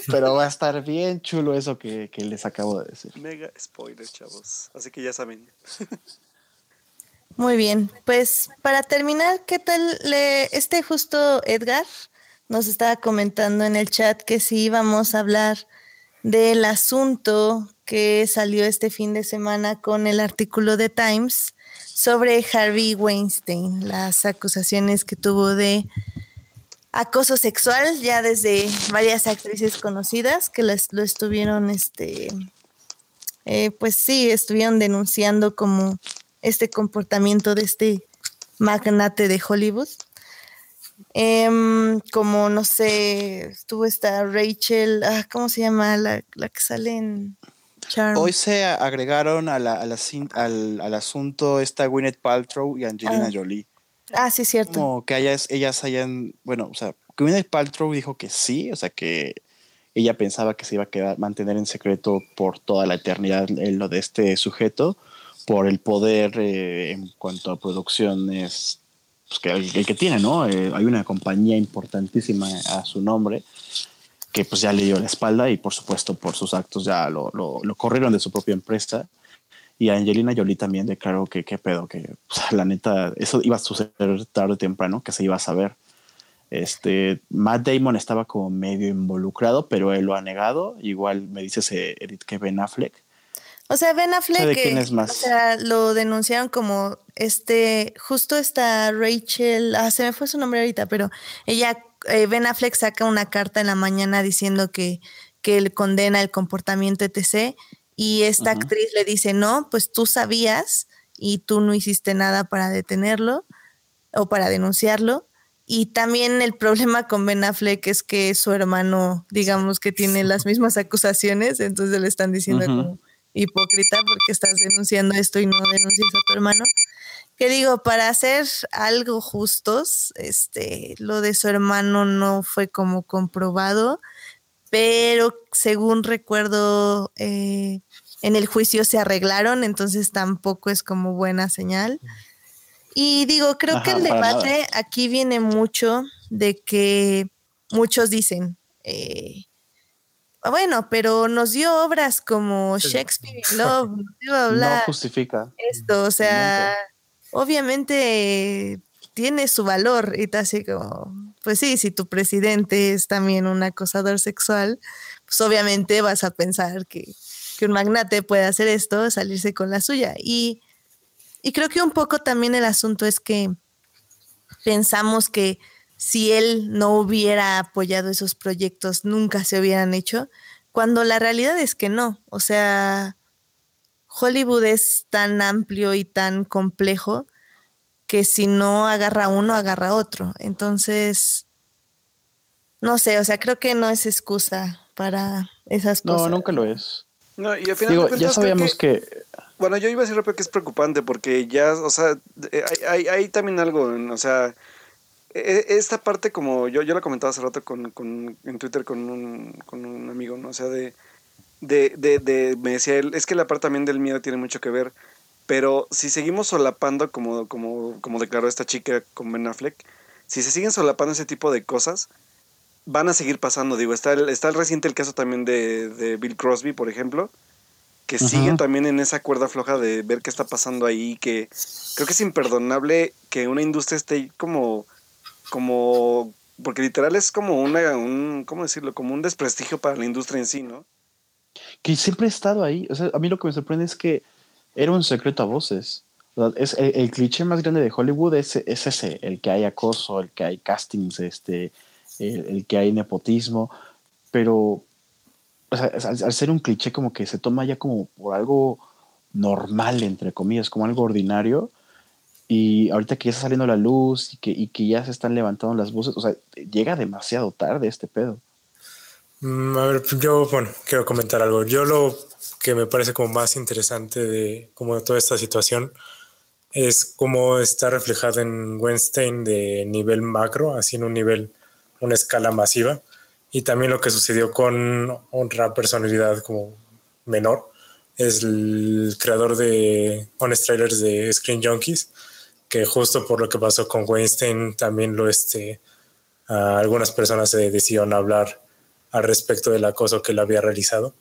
Speaker 3: pero va a estar bien chulo eso que, que les acabo de decir.
Speaker 2: Mega spoiler, chavos. Así que ya saben.
Speaker 1: Muy bien. Pues para terminar, ¿qué tal? Le, este justo Edgar nos estaba comentando en el chat que si íbamos a hablar del asunto que salió este fin de semana con el artículo de Times sobre Harvey Weinstein, las acusaciones que tuvo de acoso sexual ya desde varias actrices conocidas que las- lo estuvieron, este, eh, pues sí, estuvieron denunciando como este comportamiento de este magnate de Hollywood. Em, como no sé, estuvo esta Rachel, ah, ¿cómo se llama? La, la que sale en Charm.
Speaker 3: Hoy se agregaron a la- a la cin- al, al asunto esta Gwyneth Paltrow y Angelina
Speaker 1: Ah.
Speaker 3: Jolie.
Speaker 1: ah, sí, cierto.
Speaker 3: como que ellas, ellas hayan, bueno, o sea, Gwyneth Paltrow dijo que sí, o sea, que ella pensaba que se iba a quedar, mantener en secreto por toda la eternidad en lo de este sujeto, por el poder eh, en cuanto a producciones pues, que, el que tiene, ¿no? Eh, hay una compañía importantísima a su nombre que pues ya le dio la espalda y por supuesto por sus actos ya lo, lo, lo corrieron de su propia empresa. Y Angelina Jolie también declaró que qué pedo, que sea, la neta, eso iba a suceder tarde o temprano, que se iba a saber. Este, Matt Damon estaba como medio involucrado, pero él lo ha negado. Igual me dice ese Edith que Ben Affleck.
Speaker 1: O sea, Ben Affleck,
Speaker 3: ¿Sabe quién
Speaker 1: eh,
Speaker 3: es más?
Speaker 1: o sea, lo denunciaron como este, justo esta Rachel, ah, se me fue su nombre ahorita, pero ella, eh, Ben Affleck saca una carta en la mañana diciendo que, que él condena el comportamiento etc. Y esta actriz le dice, no, pues tú sabías y tú no hiciste nada para detenerlo o para denunciarlo. Y también el problema con Ben Affleck es que su hermano, digamos que tiene las mismas acusaciones, entonces le están diciendo como hipócrita porque estás denunciando esto y no denuncias a tu hermano. Que digo, para hacer algo justos, este, lo de su hermano no fue como comprobado, pero según recuerdo, eh, en el juicio se arreglaron, entonces tampoco es como buena señal. Y digo, creo que el debate aquí viene mucho de que muchos dicen, eh, bueno, pero nos dio obras como Shakespeare in Love,
Speaker 3: No
Speaker 1: hablar
Speaker 3: justifica.
Speaker 1: esto, o sea, obviamente tiene su valor y te así como, pues sí, si tu presidente es también un acosador sexual, pues obviamente vas a pensar que, que un magnate puede hacer esto, salirse con la suya. Y, y creo que un poco también el asunto es que pensamos que si él no hubiera apoyado esos proyectos, nunca se hubieran hecho, cuando la realidad es que no. O sea, Hollywood es tan amplio y tan complejo que si no agarra uno, agarra otro. Entonces, no sé, o sea, creo que no es excusa para esas cosas.
Speaker 3: No, nunca lo es.
Speaker 2: No, y al final
Speaker 3: ya sabíamos que,
Speaker 2: Bueno, yo iba a decir rápido que es preocupante porque ya, o sea, hay, hay, también algo, o sea, esta parte como yo, yo lo comentaba hace rato con, con, en Twitter con un, con un amigo, ¿no? O sea, de, de, de, de, me decía él, es que la parte también del miedo tiene mucho que ver pero si seguimos solapando, como, como, como declaró esta chica con Ben Affleck, si se siguen solapando ese tipo de cosas, van a seguir pasando. Digo, está el, está el reciente el caso también de, de Bill Crosby, por ejemplo, que sigue también en esa cuerda floja de ver qué está pasando ahí, que creo que es imperdonable que una industria esté como, como, porque literal es como una, un, ¿cómo decirlo? Como un desprestigio para la industria en sí, ¿no?
Speaker 3: Que siempre ha estado ahí. O sea, a mí lo que me sorprende es que era un secreto a voces. Es el, cliché más grande de Hollywood es, es, ese, el que hay acoso, el que hay castings, este, el, que hay nepotismo, pero al, ser un cliché como que se toma ya como por algo normal, entre comillas, como algo ordinario, y ahorita que ya está saliendo la luz y que, y que ya se están levantando las voces, o sea, llega demasiado tarde este pedo.
Speaker 4: Mm, a ver, yo, bueno, quiero comentar algo. Yo lo que me parece como más interesante de como toda esta situación es cómo está reflejado en Weinstein de nivel macro, así en un nivel, una escala masiva, y también lo que sucedió con otra personalidad como menor, es el creador de Honest Trailers de Screen Junkies, que justo por lo que pasó con Weinstein también lo este, algunas personas se decidieron hablar al respecto del acoso que él había realizado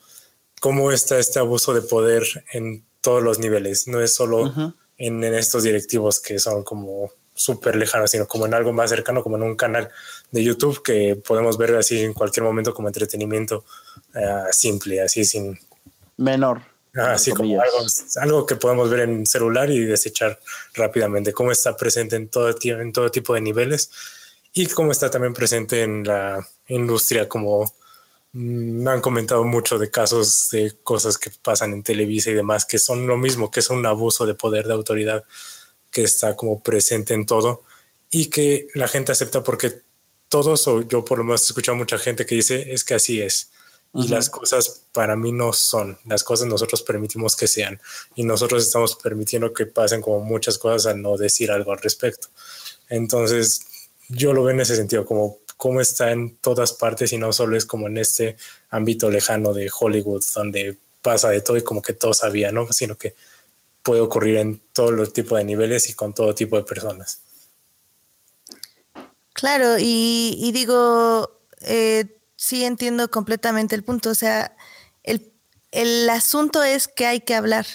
Speaker 4: cómo está este abuso de poder en todos los niveles. No es solo en, estos directivos que son como súper lejanos, sino como en algo más cercano, como en un canal de YouTube que podemos ver así en cualquier momento como entretenimiento eh, simple, así sin...
Speaker 3: Menor.
Speaker 4: Así como algo, algo, que podemos ver en celular y desechar rápidamente, cómo está presente en todo, en todo tipo de niveles y cómo está también presente en la industria como me han comentado mucho de casos de cosas que pasan en Televisa y demás, que son lo mismo, que es un abuso de poder de autoridad que está como presente en todo y que la gente acepta porque todos, o yo por lo menos he escuchado mucha gente que dice, es que así es. Y las cosas para mí no son, las cosas nosotros permitimos que sean y nosotros estamos permitiendo que pasen como muchas cosas al no decir algo al respecto. Entonces, yo lo veo en ese sentido, como cómo está en todas partes y no solo es como en este ámbito lejano de Hollywood donde pasa de todo y como que todo sabía, ¿no? Sino que puede ocurrir en todos los tipos de niveles y con todo tipo de personas.
Speaker 1: Claro, y, digo, eh, sí entiendo completamente el punto, o sea, el, el asunto es que hay que hablar.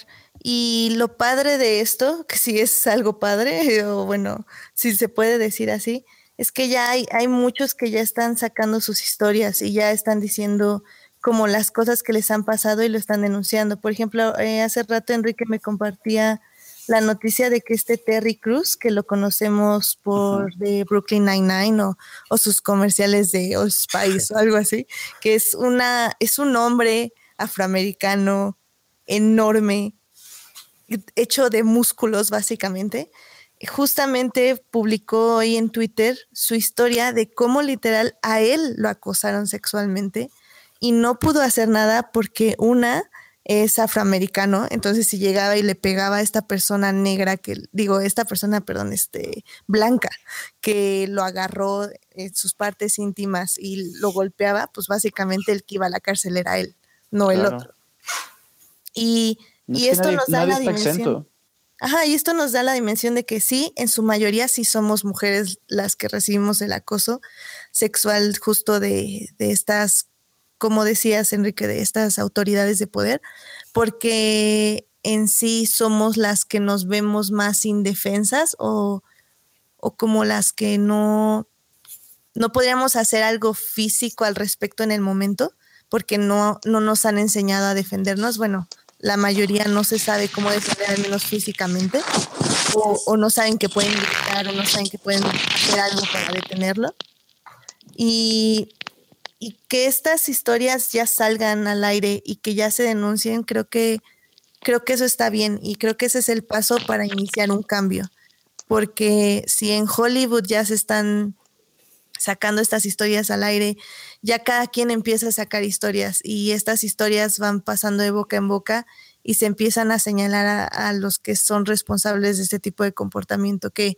Speaker 1: Y lo padre de esto, que si es algo padre, o bueno, si se puede decir así, es que ya hay, hay muchos que ya están sacando sus historias y ya están diciendo como las cosas que les han pasado y lo están denunciando. Por ejemplo, eh, hace rato Enrique me compartía la noticia de que este Terry Cruz, que lo conocemos por de Brooklyn Nine-Nine o, o, sus comerciales de Old Spice o algo así, que es, una, es un hombre afroamericano enorme, hecho de músculos básicamente, justamente publicó hoy en Twitter su historia de cómo literal a él lo acosaron sexualmente y no pudo hacer nada porque una es afroamericano, entonces si llegaba y le pegaba a esta persona negra que digo, esta persona, perdón, este blanca que lo agarró en sus partes íntimas y lo golpeaba, pues básicamente el que iba a la cárcel era él, no el otro. Y, esto nos da la dimensión. Ajá, y esto nos da la dimensión de que sí, en su mayoría sí somos mujeres las que recibimos el acoso sexual justo de, estas, como decías, Enrique, de estas autoridades de poder, porque en sí somos las que nos vemos más indefensas o, o como las que no, no podríamos hacer algo físico al respecto en el momento porque no, no nos han enseñado a defendernos. Bueno, la mayoría no se sabe cómo defender al menos físicamente o, no saben que pueden gritar o no saben que pueden hacer algo para detenerlo. Y, y que estas historias ya salgan al aire y que ya se denuncien, creo que, creo que eso está bien y creo que ese es el paso para iniciar un cambio. Porque si en Hollywood ya se están sacando estas historias al aire, ya cada quien empieza a sacar historias y estas historias van pasando de boca en boca y se empiezan a señalar a, los que son responsables de este tipo de comportamiento, que,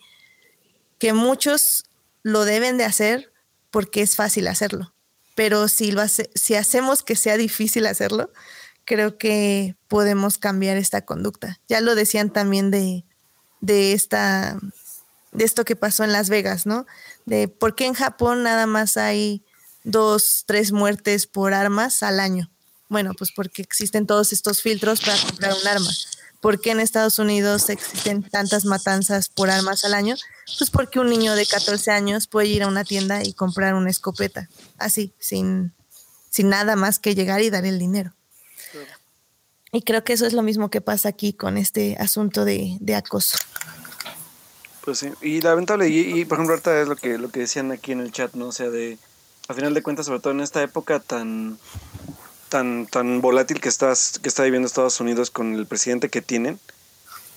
Speaker 1: que muchos lo deben de hacer porque es fácil hacerlo, pero si, lo hace, si hacemos que sea difícil hacerlo, creo que podemos cambiar esta conducta. Ya lo decían también de, de esta de esto que pasó en Las Vegas, ¿no? De por qué en Japón nada más hay dos, tres muertes por armas al año. Bueno, pues porque existen todos estos filtros para comprar un arma. ¿Por qué en Estados Unidos existen tantas matanzas por armas al año? Pues porque un niño de 14 años puede ir a una tienda y comprar una escopeta, así, sin, sin nada más que llegar y dar el dinero. Y creo que eso es lo mismo que pasa aquí con este asunto de, de acoso.
Speaker 2: Pues sí, y lamentable, y, y, por ejemplo ahorita es lo que, lo que decían aquí en el chat, ¿no? O sea, de, a final de cuentas, sobre todo en esta época tan, tan, tan volátil que, estás, que está viviendo Estados Unidos con el presidente que tienen,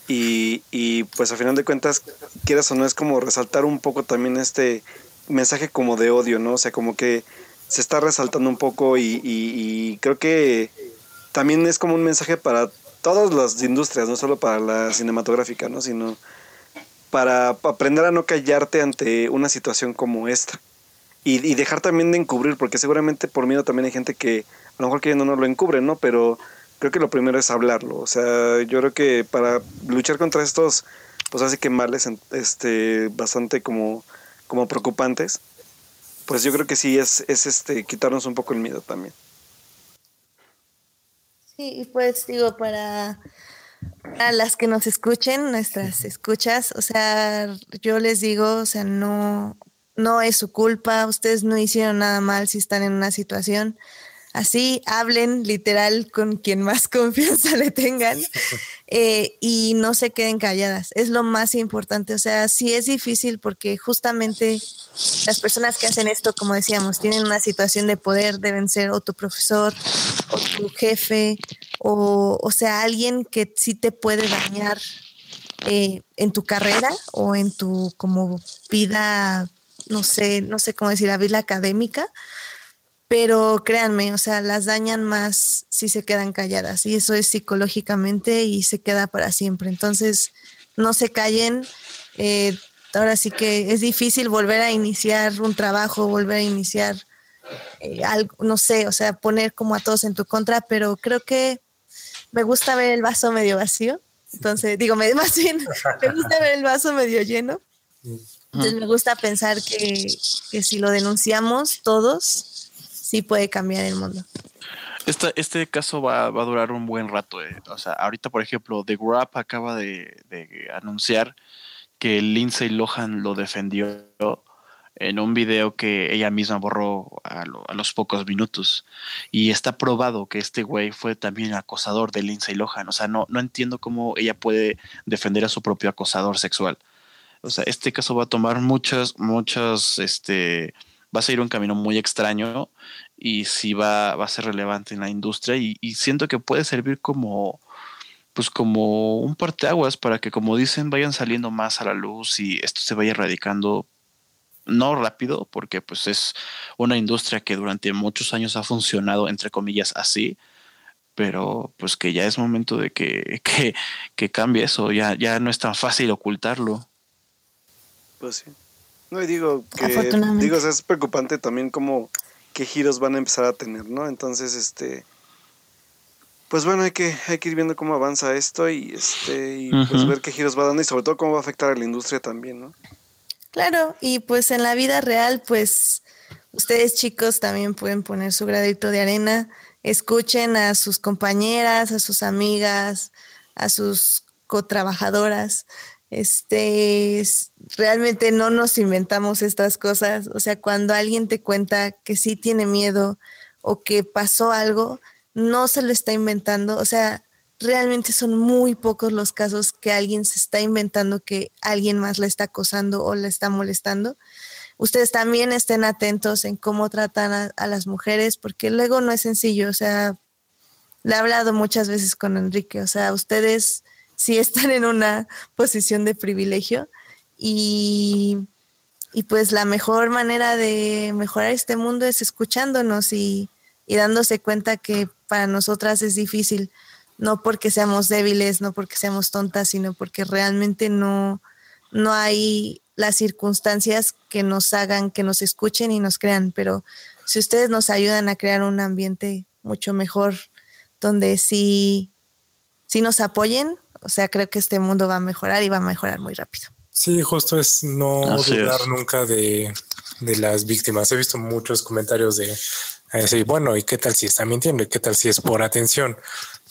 Speaker 2: y, y pues a final de cuentas, quieras o no, es como resaltar un poco también este mensaje como de odio, ¿no? O sea, como que se está resaltando un poco y, y creo que también es como un mensaje para todas las industrias, no solo para la cinematográfica, ¿no? Sino para aprender a no callarte ante una situación como esta. Y, dejar también de encubrir, porque seguramente por miedo también hay gente que a lo mejor que no, lo encubre, ¿no? Pero creo que lo primero es hablarlo. O sea, yo creo que para luchar contra estos, pues así que males, este, bastante como, como preocupantes, pues yo creo que sí es, es este, quitarnos un poco el miedo también.
Speaker 1: Sí, y pues digo, para a las que nos escuchen, nuestras escuchas, o sea, yo les digo, o sea, no, no es su culpa, ustedes no hicieron nada mal si están en una situación así, hablen literal con quien más confianza le tengan eh, y no se queden calladas, es lo más importante, o sea, sí es difícil porque justamente las personas que hacen esto, como decíamos, tienen una situación de poder, deben ser o tu profesor o tu jefe o, o sea, alguien que sí te puede dañar eh, en tu carrera o en tu como vida, no sé, no sé cómo decir, la vida académica, pero créanme, o sea, las dañan más si se quedan calladas y eso es psicológicamente y se queda para siempre. Entonces, no se callen. Eh, ahora sí que es difícil volver a iniciar un trabajo, volver a iniciar eh, algo, no sé, o sea, poner como a todos en tu contra, pero creo que me gusta ver el vaso medio vacío. Entonces, digo, me, más bien, me gusta ver el vaso medio lleno. Entonces, me gusta pensar que, si lo denunciamos todos, sí puede cambiar el mundo.
Speaker 3: Este, este caso va, va a durar un buen rato. Eh. O sea, ahorita, por ejemplo, The Grap acaba de, de anunciar que Lindsay Lohan lo defendió en un video que ella misma borró a, los pocos minutos. Y está probado que este güey fue también acosador de Lindsay Lohan. O sea, no, no entiendo cómo ella puede defender a su propio acosador sexual. O sea, este caso va a tomar muchas, muchas, este, va a seguir un camino muy extraño y sí va, va a ser relevante en la industria y, y siento que puede servir como, pues como un parteaguas para que, como dicen, vayan saliendo más a la luz y esto se vaya erradicando no rápido, porque pues es una industria que durante muchos años ha funcionado, entre comillas, así, pero pues que ya es momento de que, que, cambie eso, ya, ya no es tan fácil ocultarlo.
Speaker 2: Pues sí. No, y digo que digo, es preocupante también como qué giros van a empezar a tener, ¿no? Entonces, este pues bueno, hay que, hay que ir viendo cómo avanza esto y este y pues ver qué giros va dando y sobre todo cómo va a afectar a la industria también, ¿no?
Speaker 1: Claro, y pues en la vida real, pues ustedes chicos también pueden poner su gradito de arena, escuchen a sus compañeras, a sus amigas, a sus cotrabajadoras, Este, realmente no nos inventamos estas cosas. O sea, cuando alguien te cuenta que sí tiene miedo o que pasó algo, no se lo está inventando. O sea, realmente son muy pocos los casos que alguien se está inventando que alguien más le está acosando o le está molestando. Ustedes también estén atentos en cómo tratan a, a las mujeres, porque luego no es sencillo. O sea, le he hablado muchas veces con Enrique. O sea, ustedes sí están en una posición de privilegio y, y pues la mejor manera de mejorar este mundo es escuchándonos y, y dándose cuenta que para nosotras es difícil, no porque seamos débiles, no porque seamos tontas, sino porque realmente no, no hay las circunstancias que nos hagan, que nos escuchen y nos crean, pero si ustedes nos ayudan a crear un ambiente mucho mejor, donde sí, sí nos apoyen, o sea, creo que este mundo va a mejorar y va a mejorar muy rápido.
Speaker 4: Sí, justo es no dudar nunca de, las víctimas. He visto muchos comentarios de decir, bueno, ¿y qué tal si está mintiendo? ¿Y qué tal si es por atención?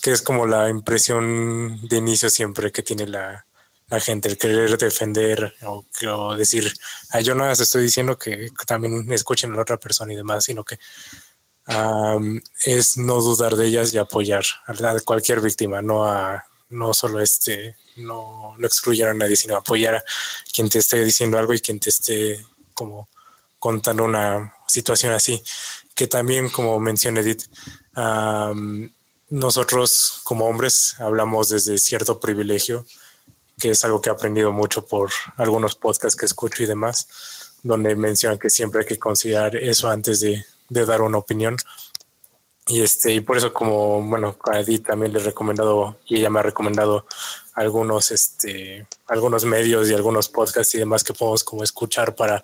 Speaker 4: Que es como la impresión de inicio siempre que tiene la, gente, el querer defender o, decir, yo no les estoy diciendo que también escuchen a la otra persona y demás, sino que es no dudar de ellas y apoyar a cualquier víctima, no a no solo este, no, no excluyera a nadie, sino apoyar a quien te esté diciendo algo y quien te esté como contando una situación así. Que también, como menciona Edith, nosotros como hombres hablamos desde cierto privilegio, que es algo que he aprendido mucho por algunos podcasts que escucho y demás, donde mencionan que siempre hay que considerar eso antes de, de dar una opinión y este, y por eso como, bueno, a Edith también le he recomendado, y ella me ha recomendado algunos, este, algunos medios y algunos podcasts y demás que podemos como escuchar para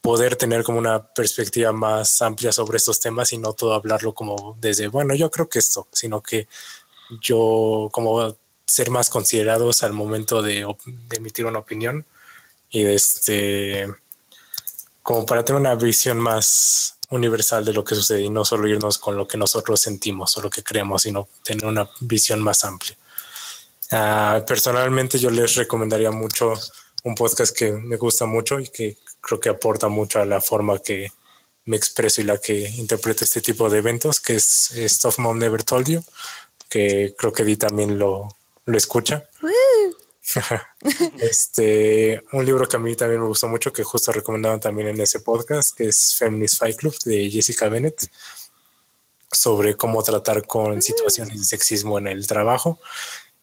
Speaker 4: poder tener como una perspectiva más amplia sobre estos temas y no todo hablarlo como desde, bueno, yo creo que esto, sino que yo como ser más considerados al momento de, de emitir una opinión y este, como para tener una visión más universal de lo que sucede y no solo irnos con lo que nosotros sentimos o lo que creemos, sino tener una visión más amplia. Ah, personalmente yo les recomendaría mucho un podcast que me gusta mucho y que creo que aporta mucho a la forma que me expreso y la que interpreto este tipo de eventos, que es Stuff Mom Never Told You, que creo que Di también lo, lo escucha. Este, un libro que a mí también me gustó mucho, que justo recomendaban también en ese podcast, que es Feminist Fight Club de Jessica Bennett, sobre cómo tratar con situaciones de sexismo en el trabajo.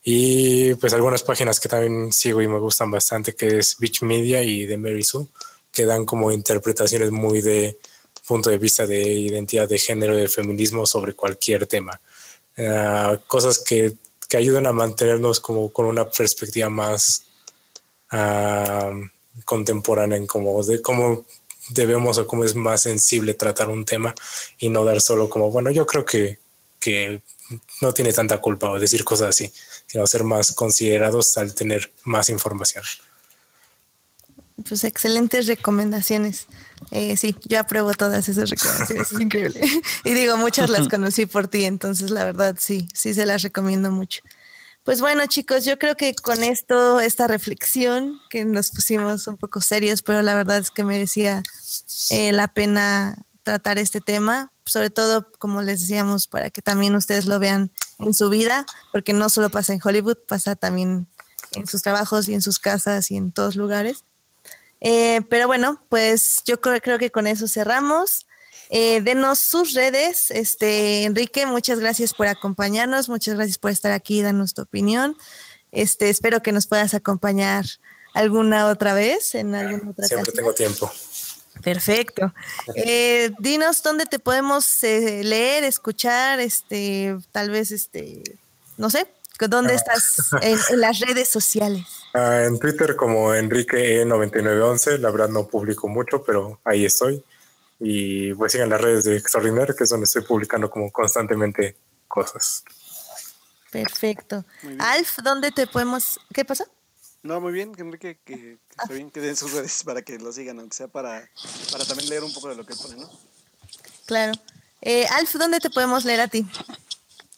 Speaker 4: Y pues algunas páginas que también sigo y me gustan bastante, que es Beach Media y de Mary Sue, que dan como interpretaciones muy de punto de vista de identidad de género, de feminismo sobre cualquier tema. Ah, cosas que que ayudan a mantenernos como con una perspectiva más contemporánea en cómo, de cómo debemos o cómo es más sensible tratar un tema y no dar solo como, bueno, yo creo que, que no tiene tanta culpa o decir cosas así, sino ser más considerados al tener más información.
Speaker 1: Pues excelentes recomendaciones. Eh, sí, yo apruebo todas esas recomendaciones, es increíble. y digo, muchas las conocí por ti, entonces la verdad sí, sí se las recomiendo mucho. Pues bueno, chicos, yo creo que con esto, esta reflexión, que nos pusimos un poco serios, pero la verdad es que merecía eh, la pena tratar este tema, sobre todo, como les decíamos, para que también ustedes lo vean en su vida, porque no solo pasa en Hollywood, pasa también en sus trabajos y en sus casas y en todos lugares. Eh, pero bueno, pues yo creo, creo que con eso cerramos. Eh, denos sus redes. Este, Enrique, muchas gracias por acompañarnos, muchas gracias por estar aquí y darnos tu opinión. Este, espero que nos puedas acompañar alguna otra vez en alguna otra
Speaker 4: Siempre tengo tiempo.
Speaker 1: Perfecto. Eh, dinos dónde te podemos leer, escuchar, este, tal vez, este, no sé, ¿Dónde estás en, las redes sociales?
Speaker 4: Ah, en Twitter como Enrique9911, la verdad no publico mucho, pero ahí estoy. Y pues sigan las redes de Extraordinaire, que es donde estoy publicando como constantemente cosas.
Speaker 1: Perfecto. Alf, ¿dónde te podemos...? ¿Qué pasa?
Speaker 2: No, muy bien, Enrique, que, que bien que den sus redes para que lo sigan, aunque sea para, para también leer un poco de lo que pone, ¿no?
Speaker 1: Claro. Eh, Alf, ¿dónde te podemos leer a ti?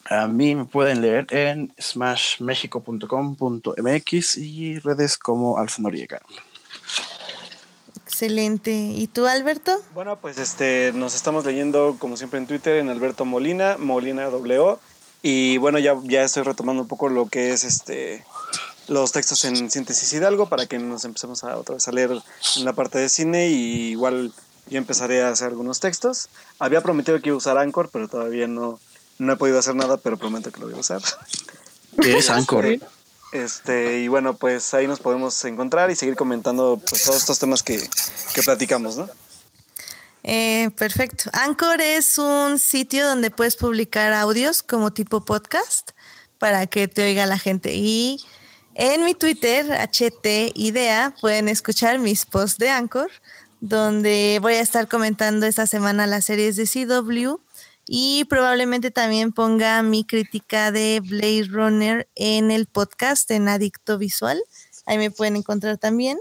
Speaker 3: A mí me pueden leer en smashmexico.com.mx y redes como Alfa Noriega.
Speaker 1: Excelente. ¿Y tú, Alberto?
Speaker 2: Bueno, pues este, nos estamos leyendo, como siempre, en Twitter, en Alberto Molina, Molina W. Y bueno, ya, ya estoy retomando un poco lo que es este los textos en Síntesis Hidalgo para que nos empecemos a otra vez a leer en la parte de cine y igual yo empezaré a hacer algunos textos. Había prometido que iba a usar Anchor, pero todavía no, no he podido hacer nada, pero prometo que lo voy a usar.
Speaker 3: ¿Qué es Anchor?
Speaker 2: Este, y bueno, pues ahí nos podemos encontrar y seguir comentando pues, todos estos temas que, que platicamos, ¿no?
Speaker 1: Eh, perfecto. Anchor es un sitio donde puedes publicar audios como tipo podcast para que te oiga la gente. Y en mi Twitter, HTIDEA, pueden escuchar mis posts de Anchor, donde voy a estar comentando esta semana las series de CW y probablemente también ponga mi crítica de Blade Runner en el podcast en Adicto Visual. Ahí me pueden encontrar también.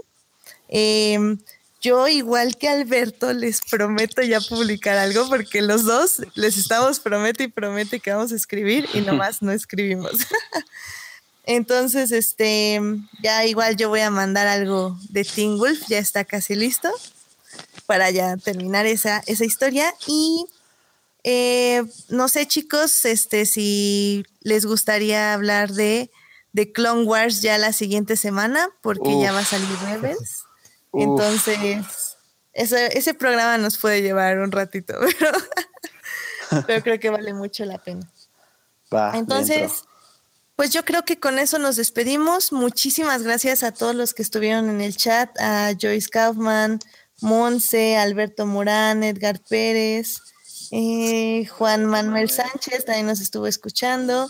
Speaker 1: Em, yo, igual que Alberto, les prometo ya publicar algo porque los dos les estamos promete y promete que vamos a escribir y nomás no escribimos. Entonces, este, ya igual yo voy a mandar algo de Teen Wolf, ya está casi listo para ya terminar esa, esa historia. Y eh, no sé, chicos, este, si les gustaría hablar de, de Clone Wars ya la siguiente semana, porque ya va a salir Rebels. Entonces, ese programa nos puede llevar un ratito, pero, creo que vale mucho la pena. Entonces, pues yo creo que con eso nos despedimos. Muchísimas gracias a todos los que estuvieron en el chat, a Joyce Kaufman, Monse, Alberto Morán, Edgar Pérez, eh, Juan Manuel Sánchez también nos estuvo escuchando.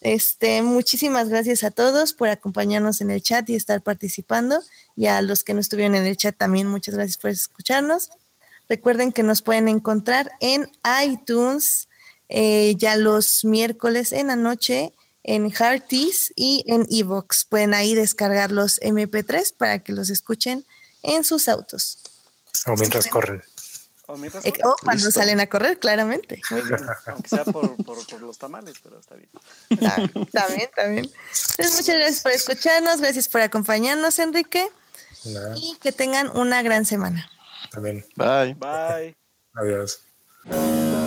Speaker 1: Este, muchísimas gracias a todos por acompañarnos en el chat y estar participando. Y a los que no estuvieron en el chat también, muchas gracias por escucharnos. Recuerden que nos pueden encontrar en iTunes eh, ya los miércoles en la noche, en Hearties y en Evox. Pueden ahí descargar los MP3 para que los escuchen en sus autos.
Speaker 4: O mientras corren.
Speaker 2: O, mientras
Speaker 1: Eh, O cuando salen a correr, claramente.
Speaker 2: Aunque sea por, por, por los tamales, pero está bien.
Speaker 1: Ah, También, también. Entonces, muchas gracias por escucharnos, gracias por acompañarnos, Enrique, y que tengan una gran semana.
Speaker 4: también.
Speaker 3: Bye.
Speaker 2: Bye.
Speaker 4: Adiós.
Speaker 2: Bye.